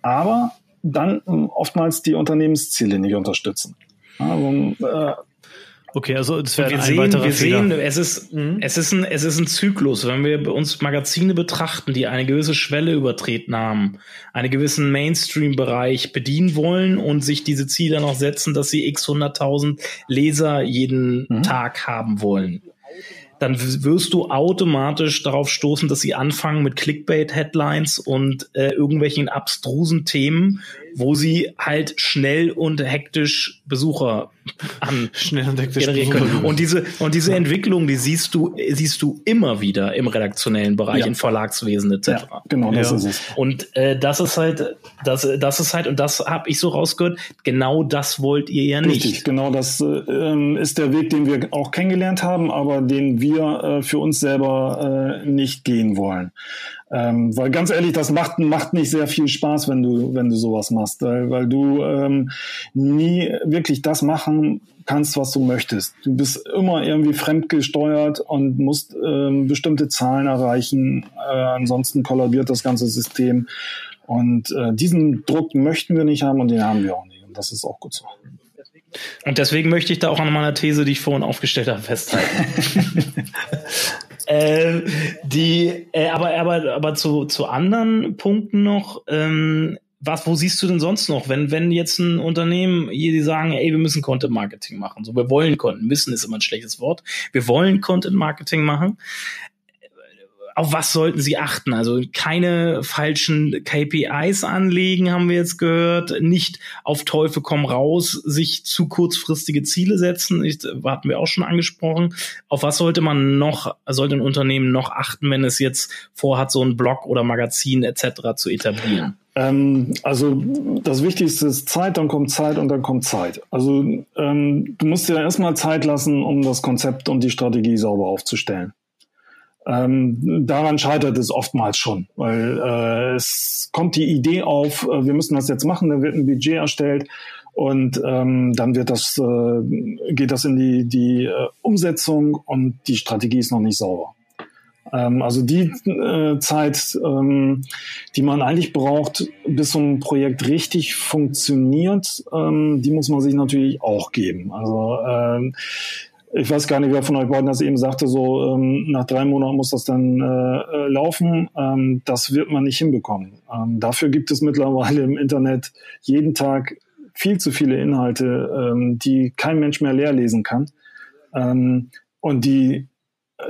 D: aber dann ähm, oftmals die Unternehmensziele nicht unterstützen. Also,
B: äh, Okay, also es wäre ein sehen, weiterer wir Fehler. sehen, es ist, mhm. es ist ein, es ist ein Zyklus. Wenn wir uns Magazine betrachten, die eine gewisse Schwelle übertreten haben, einen gewissen Mainstream-Bereich bedienen wollen und sich diese Ziele noch setzen, dass sie x hunderttausend Leser jeden mhm. Tag haben wollen dann wirst du automatisch darauf stoßen, dass sie anfangen mit Clickbait-Headlines und äh, irgendwelchen abstrusen Themen, wo sie halt schnell und hektisch Besucher an schnell und hektisch generieren können. Und diese und diese Entwicklung, die siehst du siehst du immer wieder im redaktionellen Bereich, ja. in Verlagswesen etc. Ja,
D: genau, das ja. ist es.
B: Und äh, das ist halt das das ist halt und das habe ich so rausgehört. Genau das wollt ihr ja nicht. Richtig,
D: genau das äh, ist der Weg, den wir auch kennengelernt haben, aber den wir äh, für uns selber äh, nicht gehen wollen. Ähm, weil ganz ehrlich, das macht, macht nicht sehr viel Spaß, wenn du, wenn du sowas machst, weil, weil du ähm, nie wirklich das machen kannst, was du möchtest. Du bist immer irgendwie fremdgesteuert und musst ähm, bestimmte Zahlen erreichen, äh, ansonsten kollabiert das ganze System. Und äh, diesen Druck möchten wir nicht haben und den haben wir auch nicht. Und das ist auch gut so.
B: Und deswegen möchte ich da auch an meiner These, die ich vorhin aufgestellt habe, festhalten. [laughs] äh, die, äh, aber, aber, aber zu, zu anderen Punkten noch, ähm, was, wo siehst du denn sonst noch, wenn, wenn jetzt ein Unternehmen, die sagen, ey, wir müssen Content Marketing machen. So, wir wollen Content, müssen ist immer ein schlechtes Wort. Wir wollen Content Marketing machen auf was sollten Sie achten? Also keine falschen KPIs anlegen, haben wir jetzt gehört. Nicht auf Teufel komm raus, sich zu kurzfristige Ziele setzen. Ich, hatten wir auch schon angesprochen. Auf was sollte man noch, sollte ein Unternehmen noch achten, wenn es jetzt vorhat, so ein Blog oder Magazin etc. zu etablieren?
D: Ähm, also das Wichtigste ist Zeit, dann kommt Zeit und dann kommt Zeit. Also ähm, du musst dir erstmal Zeit lassen, um das Konzept und die Strategie sauber aufzustellen. Ähm, daran scheitert es oftmals schon, weil äh, es kommt die Idee auf, äh, wir müssen das jetzt machen, dann wird ein Budget erstellt und ähm, dann wird das, äh, geht das in die, die äh, Umsetzung und die Strategie ist noch nicht sauber. Ähm, also die äh, Zeit, ähm, die man eigentlich braucht, bis so ein Projekt richtig funktioniert, ähm, die muss man sich natürlich auch geben. Also äh, ich weiß gar nicht, wer von euch beiden das eben sagte, so ähm, nach drei Monaten muss das dann äh, äh, laufen. Ähm, das wird man nicht hinbekommen. Ähm, dafür gibt es mittlerweile im Internet jeden Tag viel zu viele Inhalte, ähm, die kein Mensch mehr leer lesen kann. Ähm, und die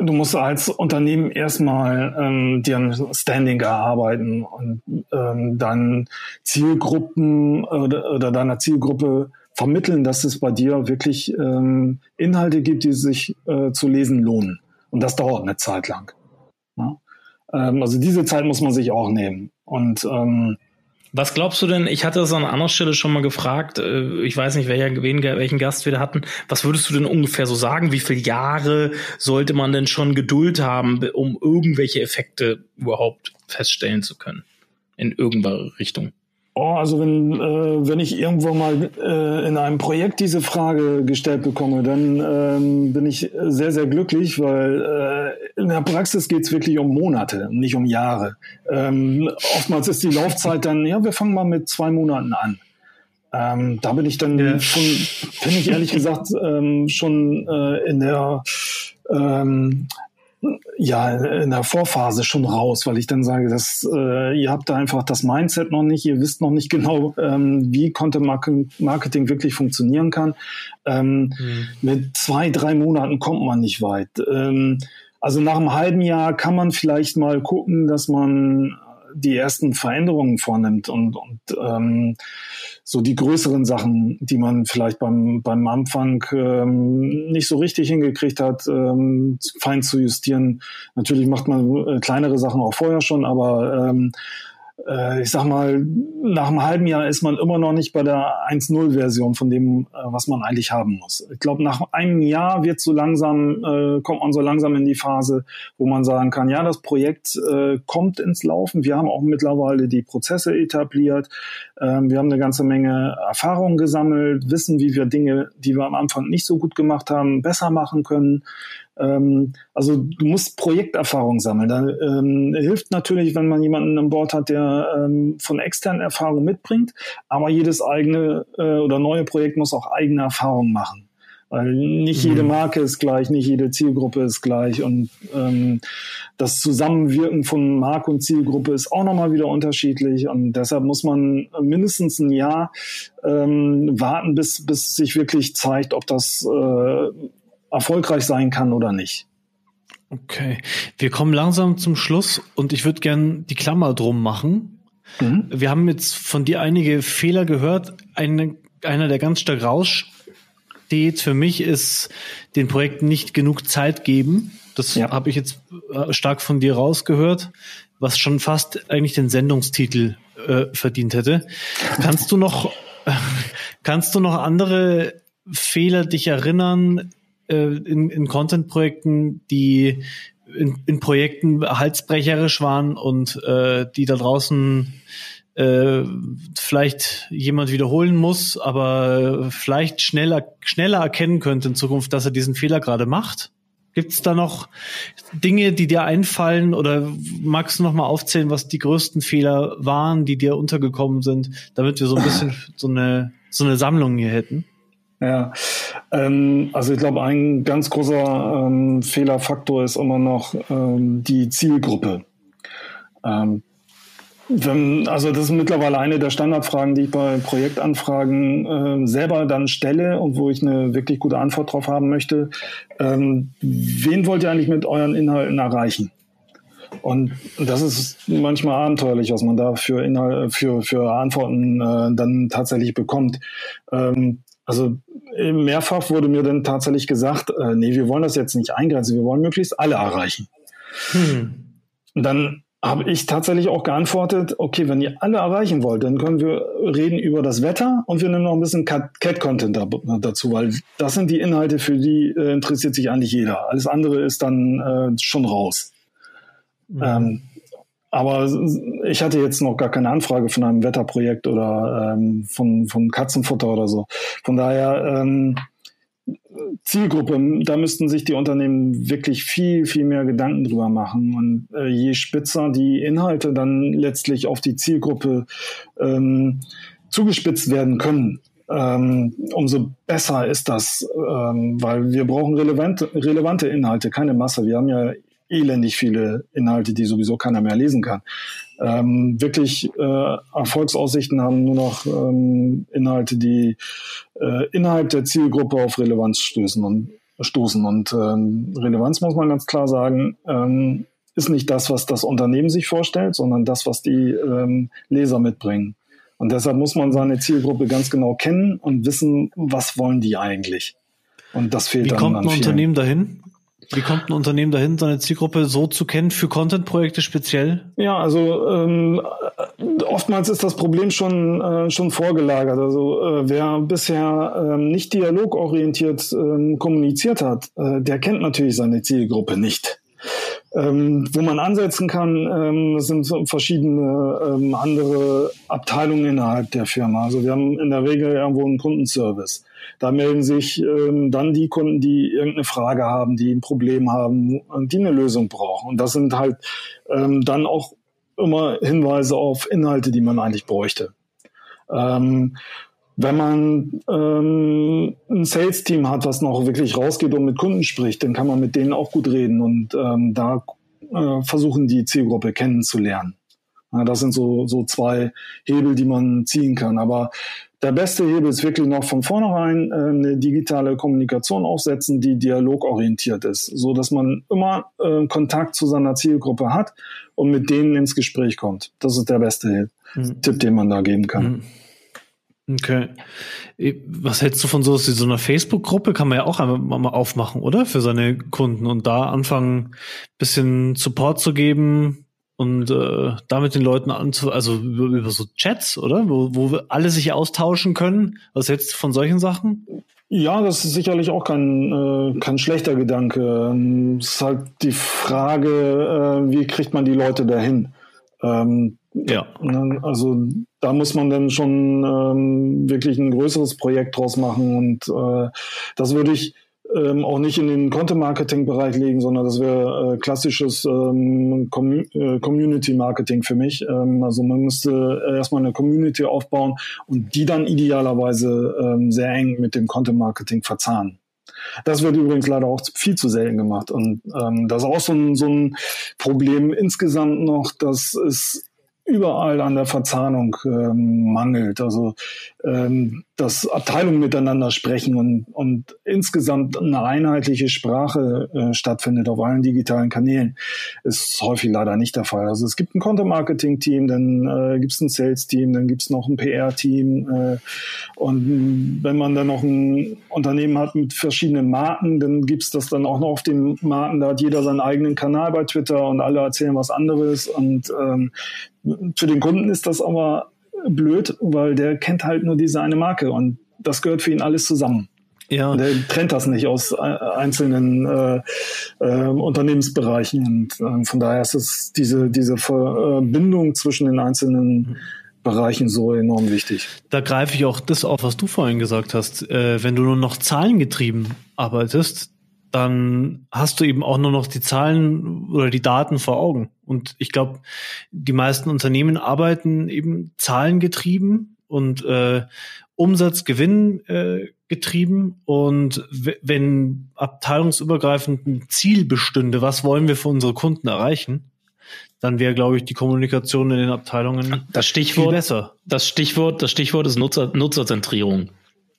D: du musst als Unternehmen erstmal ähm, dir ein Standing erarbeiten und ähm, dann Zielgruppen oder, oder deiner Zielgruppe vermitteln, dass es bei dir wirklich ähm, Inhalte gibt, die sich äh, zu lesen lohnen. Und das dauert eine Zeit lang. Ja? Ähm, also diese Zeit muss man sich auch nehmen. Und ähm,
B: was glaubst du denn? Ich hatte das an anderer Stelle schon mal gefragt. Äh, ich weiß nicht, welcher, wen, welchen Gast wir da hatten. Was würdest du denn ungefähr so sagen? Wie viele Jahre sollte man denn schon Geduld haben, um irgendwelche Effekte überhaupt feststellen zu können? in irgendeiner Richtung?
D: Oh, also wenn, äh, wenn ich irgendwo mal äh, in einem Projekt diese Frage gestellt bekomme, dann ähm, bin ich sehr, sehr glücklich, weil äh, in der Praxis geht es wirklich um Monate, nicht um Jahre. Ähm, oftmals ist die Laufzeit dann, ja, wir fangen mal mit zwei Monaten an. Ähm, da bin ich dann ja. schon, finde ich ehrlich gesagt, ähm, schon äh, in der ähm, ja in der Vorphase schon raus, weil ich dann sage, dass äh, ihr habt da einfach das Mindset noch nicht, ihr wisst noch nicht genau, ähm, wie Content Marketing wirklich funktionieren kann. Ähm, mhm. Mit zwei, drei Monaten kommt man nicht weit. Ähm, also nach einem halben Jahr kann man vielleicht mal gucken, dass man die ersten Veränderungen vornimmt und, und ähm, so die größeren Sachen, die man vielleicht beim, beim Anfang ähm, nicht so richtig hingekriegt hat, ähm, fein zu justieren. Natürlich macht man äh, kleinere Sachen auch vorher schon, aber ähm, äh, ich sag mal, nach einem halben Jahr ist man immer noch nicht bei der 1.0-Version von dem, äh, was man eigentlich haben muss. Ich glaube, nach einem Jahr wird so langsam, äh, kommt man so langsam in die Phase, wo man sagen kann, ja, das Projekt äh, kommt ins Laufen. Wir haben auch mittlerweile die Prozesse etabliert. Ähm, wir haben eine ganze Menge Erfahrung gesammelt, wissen, wie wir Dinge, die wir am Anfang nicht so gut gemacht haben, besser machen können. Ähm, also du musst Projekterfahrung sammeln. Da ähm, hilft natürlich, wenn man jemanden an Bord hat, der ähm, von externen Erfahrungen mitbringt, aber jedes eigene äh, oder neue Projekt muss auch eigene Erfahrungen machen. Weil nicht jede mhm. Marke ist gleich, nicht jede Zielgruppe ist gleich und ähm, das Zusammenwirken von Marke und Zielgruppe ist auch nochmal wieder unterschiedlich und deshalb muss man mindestens ein Jahr ähm, warten, bis, bis sich wirklich zeigt, ob das äh, erfolgreich sein kann oder nicht.
C: Okay, wir kommen langsam zum Schluss und ich würde gern die Klammer drum machen. Mhm. Wir haben jetzt von dir einige Fehler gehört. Eine, einer, der ganz stark raussteht für mich, ist den Projekten nicht genug Zeit geben. Das ja. habe ich jetzt äh, stark von dir rausgehört, was schon fast eigentlich den Sendungstitel äh, verdient hätte. [laughs] Kannst du noch, [laughs] kannst du noch andere Fehler dich erinnern, äh, in, in Content-Projekten, die in, in Projekten halsbrecherisch waren und äh, die da draußen äh, vielleicht jemand wiederholen muss, aber vielleicht schneller, schneller erkennen könnte in Zukunft, dass er diesen Fehler gerade macht? Gibt es da noch Dinge, die dir einfallen oder magst du noch mal aufzählen, was die größten Fehler waren, die dir untergekommen sind, damit wir so ein bisschen [clears throat] so eine, so eine Sammlung hier hätten?
D: Ja, ähm, also ich glaube, ein ganz großer ähm, Fehlerfaktor ist immer noch ähm, die Zielgruppe. Ähm, wenn, also das ist mittlerweile eine der Standardfragen, die ich bei Projektanfragen äh, selber dann stelle und wo ich eine wirklich gute Antwort drauf haben möchte. Ähm, wen wollt ihr eigentlich mit euren Inhalten erreichen? Und das ist manchmal abenteuerlich, was man da für, Inhal für, für Antworten äh, dann tatsächlich bekommt. Ähm, also äh, mehrfach wurde mir dann tatsächlich gesagt, äh, nee, wir wollen das jetzt nicht eingrenzen, wir wollen möglichst alle erreichen. Hm. Dann habe ich tatsächlich auch geantwortet, okay, wenn ihr alle erreichen wollt, dann können wir reden über das Wetter und wir nehmen noch ein bisschen Cat-Content dazu, weil das sind die Inhalte, für die äh, interessiert sich eigentlich jeder. Alles andere ist dann äh, schon raus. Mhm. Ähm, aber ich hatte jetzt noch gar keine Anfrage von einem Wetterprojekt oder ähm, von, von Katzenfutter oder so. Von daher ähm, Zielgruppe, da müssten sich die Unternehmen wirklich viel, viel mehr Gedanken drüber machen. Und äh, je spitzer die Inhalte dann letztlich auf die Zielgruppe ähm, zugespitzt werden können, ähm, umso besser ist das, ähm, weil wir brauchen relevante, relevante Inhalte, keine Masse. Wir haben ja elendig viele Inhalte, die sowieso keiner mehr lesen kann. Ähm, wirklich äh, Erfolgsaussichten haben nur noch ähm, Inhalte, die äh, innerhalb der Zielgruppe auf Relevanz stößen und stoßen. Und ähm, Relevanz muss man ganz klar sagen, ähm, ist nicht das, was das Unternehmen sich vorstellt, sondern das, was die ähm, Leser mitbringen. Und deshalb muss man seine Zielgruppe ganz genau kennen und wissen, was wollen die eigentlich. Und das fehlt
C: Wie
D: dann
C: kommt
D: an
C: ein
D: vielen.
C: Unternehmen dahin? Wie kommt ein Unternehmen dahin, seine Zielgruppe so zu kennen für Content-Projekte speziell?
D: Ja, also ähm, oftmals ist das Problem schon, äh, schon vorgelagert. Also äh, wer bisher ähm, nicht dialogorientiert ähm, kommuniziert hat, äh, der kennt natürlich seine Zielgruppe nicht. Ähm, wo man ansetzen kann, ähm, sind verschiedene ähm, andere Abteilungen innerhalb der Firma. Also wir haben in der Regel irgendwo einen Kundenservice. Da melden sich ähm, dann die Kunden, die irgendeine Frage haben, die ein Problem haben, die eine Lösung brauchen. Und das sind halt ähm, dann auch immer Hinweise auf Inhalte, die man eigentlich bräuchte. Ähm, wenn man ähm, ein Sales-Team hat, was noch wirklich rausgeht und mit Kunden spricht, dann kann man mit denen auch gut reden und ähm, da äh, versuchen, die Zielgruppe kennenzulernen. Ja, das sind so, so zwei Hebel, die man ziehen kann. Aber der beste Hebel ist wirklich noch von vornherein äh, eine digitale Kommunikation aufsetzen, die dialogorientiert ist, so dass man immer äh, Kontakt zu seiner Zielgruppe hat und mit denen ins Gespräch kommt. Das ist der beste mhm. Tipp, den man da geben kann. Mhm.
C: Okay. Was hältst du von so, so einer Facebook-Gruppe? Kann man ja auch einmal mal aufmachen, oder? Für seine Kunden und da anfangen, bisschen Support zu geben und äh, damit den Leuten anzu, also über, über so Chats, oder? Wo, wo alle sich austauschen können. Was hältst du von solchen Sachen?
D: Ja, das ist sicherlich auch kein, äh, kein schlechter Gedanke. Ähm, es ist halt die Frage, äh, wie kriegt man die Leute dahin? Ähm, ja. Ne, also da muss man dann schon ähm, wirklich ein größeres Projekt draus machen und äh, das würde ich ähm, auch nicht in den Content-Marketing-Bereich legen, sondern das wäre äh, klassisches ähm, Com äh, Community-Marketing für mich. Ähm, also man müsste erstmal eine Community aufbauen und die dann idealerweise ähm, sehr eng mit dem Content-Marketing verzahnen. Das wird übrigens leider auch viel zu selten gemacht. Und ähm, das ist auch so ein, so ein Problem insgesamt noch, dass es überall an der Verzahnung ähm, mangelt. Also ähm, dass Abteilungen miteinander sprechen und, und insgesamt eine einheitliche Sprache äh, stattfindet auf allen digitalen Kanälen, ist häufig leider nicht der Fall. Also es gibt ein Content-Marketing-Team, dann äh, gibt es ein Sales-Team, dann gibt es noch ein PR-Team äh, und wenn man dann noch ein Unternehmen hat mit verschiedenen Marken, dann gibt es das dann auch noch auf den Marken, da hat jeder seinen eigenen Kanal bei Twitter und alle erzählen was anderes. Und ähm, für den Kunden ist das aber blöd, weil der kennt halt nur diese eine Marke und das gehört für ihn alles zusammen. Ja. Und der trennt das nicht aus äh, einzelnen äh, äh, Unternehmensbereichen. Und äh, von daher ist es diese, diese Verbindung zwischen den einzelnen Bereichen so enorm wichtig.
C: Da greife ich auch das auf, was du vorhin gesagt hast. Äh, wenn du nur noch zahlengetrieben arbeitest, dann hast du eben auch nur noch die Zahlen oder die Daten vor Augen. Und ich glaube, die meisten Unternehmen arbeiten eben zahlengetrieben und äh, Umsatzgewinn äh, getrieben. Und wenn abteilungsübergreifend ein Ziel bestünde, was wollen wir für unsere Kunden erreichen, dann wäre, glaube ich, die Kommunikation in den Abteilungen
B: das Stichwort, viel besser. Das Stichwort, das Stichwort ist Nutzer, Nutzerzentrierung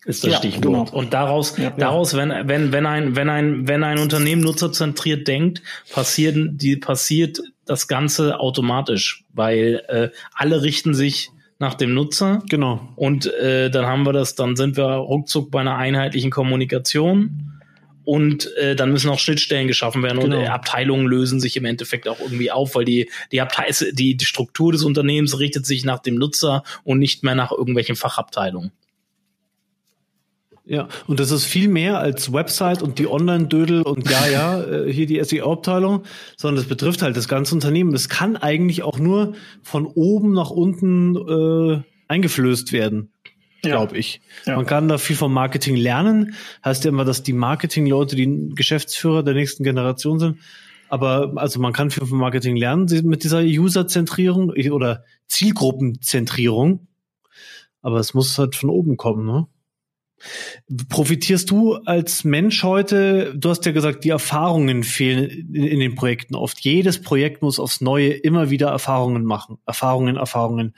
B: ist das ja, Stichwort. Genau. Und daraus, ja, daraus, wenn, wenn, wenn ein, wenn ein, wenn ein Unternehmen nutzerzentriert denkt, passieren, die, passiert das Ganze automatisch, weil äh, alle richten sich nach dem Nutzer.
C: Genau.
B: Und äh, dann haben wir das, dann sind wir ruckzuck bei einer einheitlichen Kommunikation. Und äh, dann müssen auch Schnittstellen geschaffen werden genau. und äh, Abteilungen lösen sich im Endeffekt auch irgendwie auf, weil die die, Abteil die die Struktur des Unternehmens richtet sich nach dem Nutzer und nicht mehr nach irgendwelchen Fachabteilungen.
C: Ja, und das ist viel mehr als Website und die Online-Dödel und ja, ja, äh, hier die SEO-Abteilung, sondern das betrifft halt das ganze Unternehmen. Das kann eigentlich auch nur von oben nach unten äh, eingeflößt werden, glaube ja. ich. Ja. Man kann da viel vom Marketing lernen. Heißt ja immer, dass die Marketing-Leute die Geschäftsführer der nächsten Generation sind. Aber also man kann viel vom Marketing lernen mit dieser User-Zentrierung oder Zielgruppenzentrierung. Aber es muss halt von oben kommen, ne? Profitierst du als Mensch heute? Du hast ja gesagt, die Erfahrungen fehlen in, in, den Projekten oft. Jedes Projekt muss aufs Neue immer wieder Erfahrungen machen. Erfahrungen, Erfahrungen.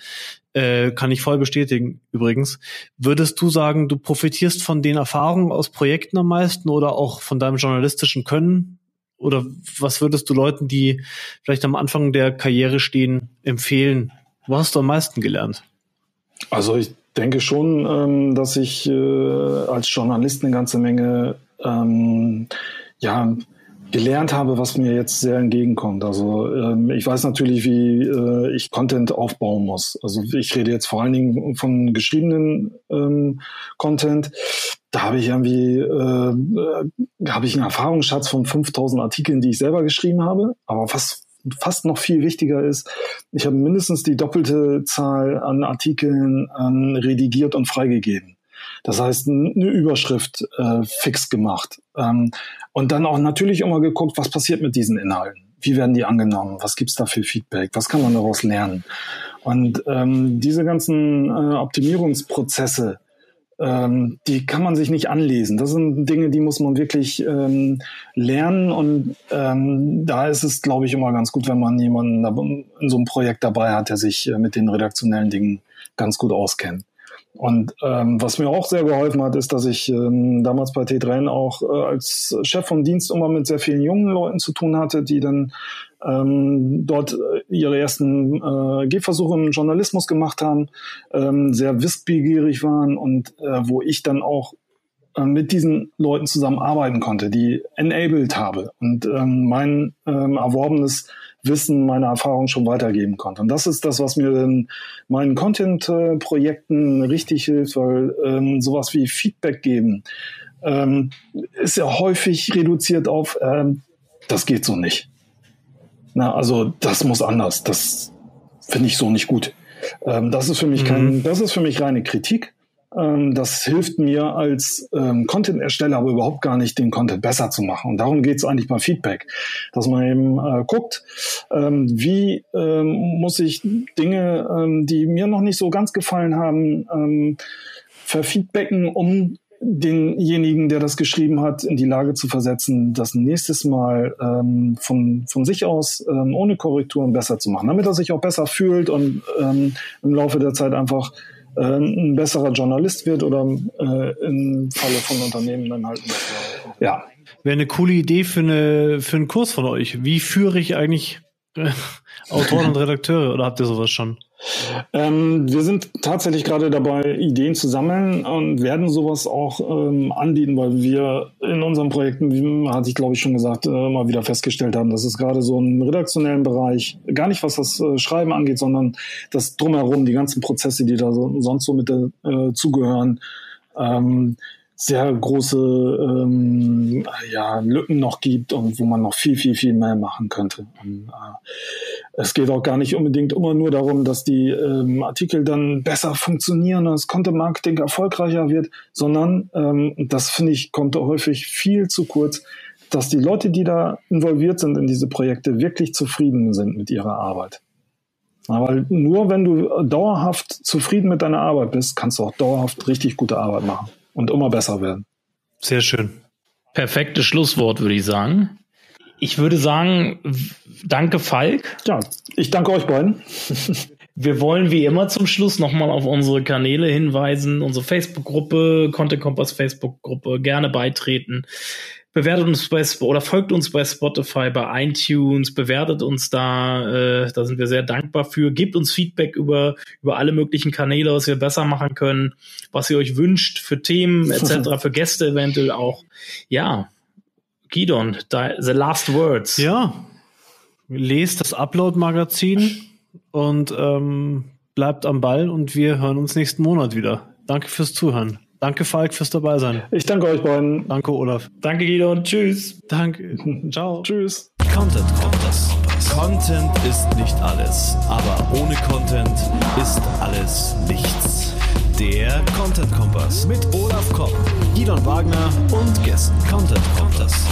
C: Äh, kann ich voll bestätigen, übrigens. Würdest du sagen, du profitierst von den Erfahrungen aus Projekten am meisten oder auch von deinem journalistischen Können? Oder was würdest du Leuten, die vielleicht am Anfang der Karriere stehen, empfehlen? Wo hast du am meisten gelernt?
D: Also ich denke schon, ähm, dass ich äh, als Journalist eine ganze Menge ähm, ja, gelernt habe, was mir jetzt sehr entgegenkommt. Also ähm, ich weiß natürlich, wie äh, ich Content aufbauen muss. Also ich rede jetzt vor allen Dingen von geschriebenen ähm, Content. Da habe ich irgendwie äh, äh habe ich einen Erfahrungsschatz von 5000 Artikeln, die ich selber geschrieben habe. Aber was fast noch viel wichtiger ist, ich habe mindestens die doppelte Zahl an Artikeln ähm, redigiert und freigegeben. Das heißt, eine Überschrift äh, fix gemacht. Ähm, und dann auch natürlich immer geguckt, was passiert mit diesen Inhalten. Wie werden die angenommen? Was gibt's da für Feedback? Was kann man daraus lernen? Und ähm, diese ganzen äh, Optimierungsprozesse, ähm, die kann man sich nicht anlesen. Das sind Dinge, die muss man wirklich ähm, lernen. Und ähm, da ist es, glaube ich, immer ganz gut, wenn man jemanden in so einem Projekt dabei hat, der sich äh, mit den redaktionellen Dingen ganz gut auskennt. Und ähm, was mir auch sehr geholfen hat, ist, dass ich ähm, damals bei T3N auch äh, als Chef vom Dienst immer mit sehr vielen jungen Leuten zu tun hatte, die dann ähm, dort äh, ihre ersten äh, Gehversuche im Journalismus gemacht haben, ähm, sehr wissbegierig waren und äh, wo ich dann auch äh, mit diesen Leuten zusammenarbeiten konnte, die enabled habe und ähm, mein ähm, erworbenes Wissen, meine Erfahrung schon weitergeben konnte. Und das ist das, was mir in meinen Content-Projekten richtig hilft, weil ähm, sowas wie Feedback geben ähm, ist ja häufig reduziert auf, ähm, das geht so nicht. Na, also das muss anders. Das finde ich so nicht gut. Ähm, das ist für mich kein, mhm. das ist für mich reine Kritik. Ähm, das hilft mir als ähm, Content-Ersteller aber überhaupt gar nicht, den Content besser zu machen. Und darum geht es eigentlich bei Feedback, dass man eben äh, guckt, ähm, wie ähm, muss ich Dinge, ähm, die mir noch nicht so ganz gefallen haben, ähm, verfeedbacken, um denjenigen, der das geschrieben hat, in die Lage zu versetzen, das nächstes Mal ähm, von, von sich aus ähm, ohne Korrekturen besser zu machen, damit er sich auch besser fühlt und ähm, im Laufe der Zeit einfach äh, ein besserer Journalist wird oder äh, im Falle von Unternehmen dann halt.
C: Ja. Wäre eine coole Idee für, eine, für einen Kurs von euch. Wie führe ich eigentlich äh, Autoren und Redakteure oder habt ihr sowas schon?
D: Ähm, wir sind tatsächlich gerade dabei, Ideen zu sammeln und werden sowas auch ähm, anbieten, weil wir in unseren Projekten, wie hatte ich glaube ich schon gesagt, äh, wieder festgestellt haben, dass es gerade so im redaktionellen Bereich, gar nicht was das äh, Schreiben angeht, sondern das drumherum, die ganzen Prozesse, die da so, sonst so mit äh, ähm, sehr große ähm, ja, Lücken noch gibt und wo man noch viel, viel, viel mehr machen könnte. Und, äh, es geht auch gar nicht unbedingt immer nur darum, dass die ähm, Artikel dann besser funktionieren und das Content-Marketing erfolgreicher wird, sondern, ähm, das finde ich, kommt häufig viel zu kurz, dass die Leute, die da involviert sind in diese Projekte, wirklich zufrieden sind mit ihrer Arbeit. weil nur wenn du dauerhaft zufrieden mit deiner Arbeit bist, kannst du auch dauerhaft richtig gute Arbeit machen und immer besser werden.
C: Sehr schön.
B: Perfektes Schlusswort, würde ich sagen. Ich würde sagen, danke Falk.
D: Ja, ich danke euch beiden. [laughs]
B: Wir wollen wie immer zum Schluss nochmal auf unsere Kanäle hinweisen, unsere Facebook-Gruppe, Content Kompass Facebook-Gruppe, gerne beitreten bewertet uns bei oder folgt uns bei Spotify, bei iTunes, bewertet uns da, äh, da sind wir sehr dankbar für. Gebt uns Feedback über über alle möglichen Kanäle, was wir besser machen können, was ihr euch wünscht für Themen etc., [laughs] für Gäste eventuell auch. Ja, Gidon, the last words.
C: Ja, lest das Upload-Magazin und ähm, bleibt am Ball und wir hören uns nächsten Monat wieder. Danke fürs Zuhören. Danke, Falk, fürs dabei sein.
D: Ich danke euch beiden.
C: Danke, Olaf.
B: Danke, Guido und tschüss.
C: Danke. [laughs] Ciao.
D: Tschüss.
A: Content Kompass. Content ist nicht alles, aber ohne Content ist alles nichts. Der Content Kompass mit Olaf Kopp, Gidon Wagner und Gästen. Content Kompass.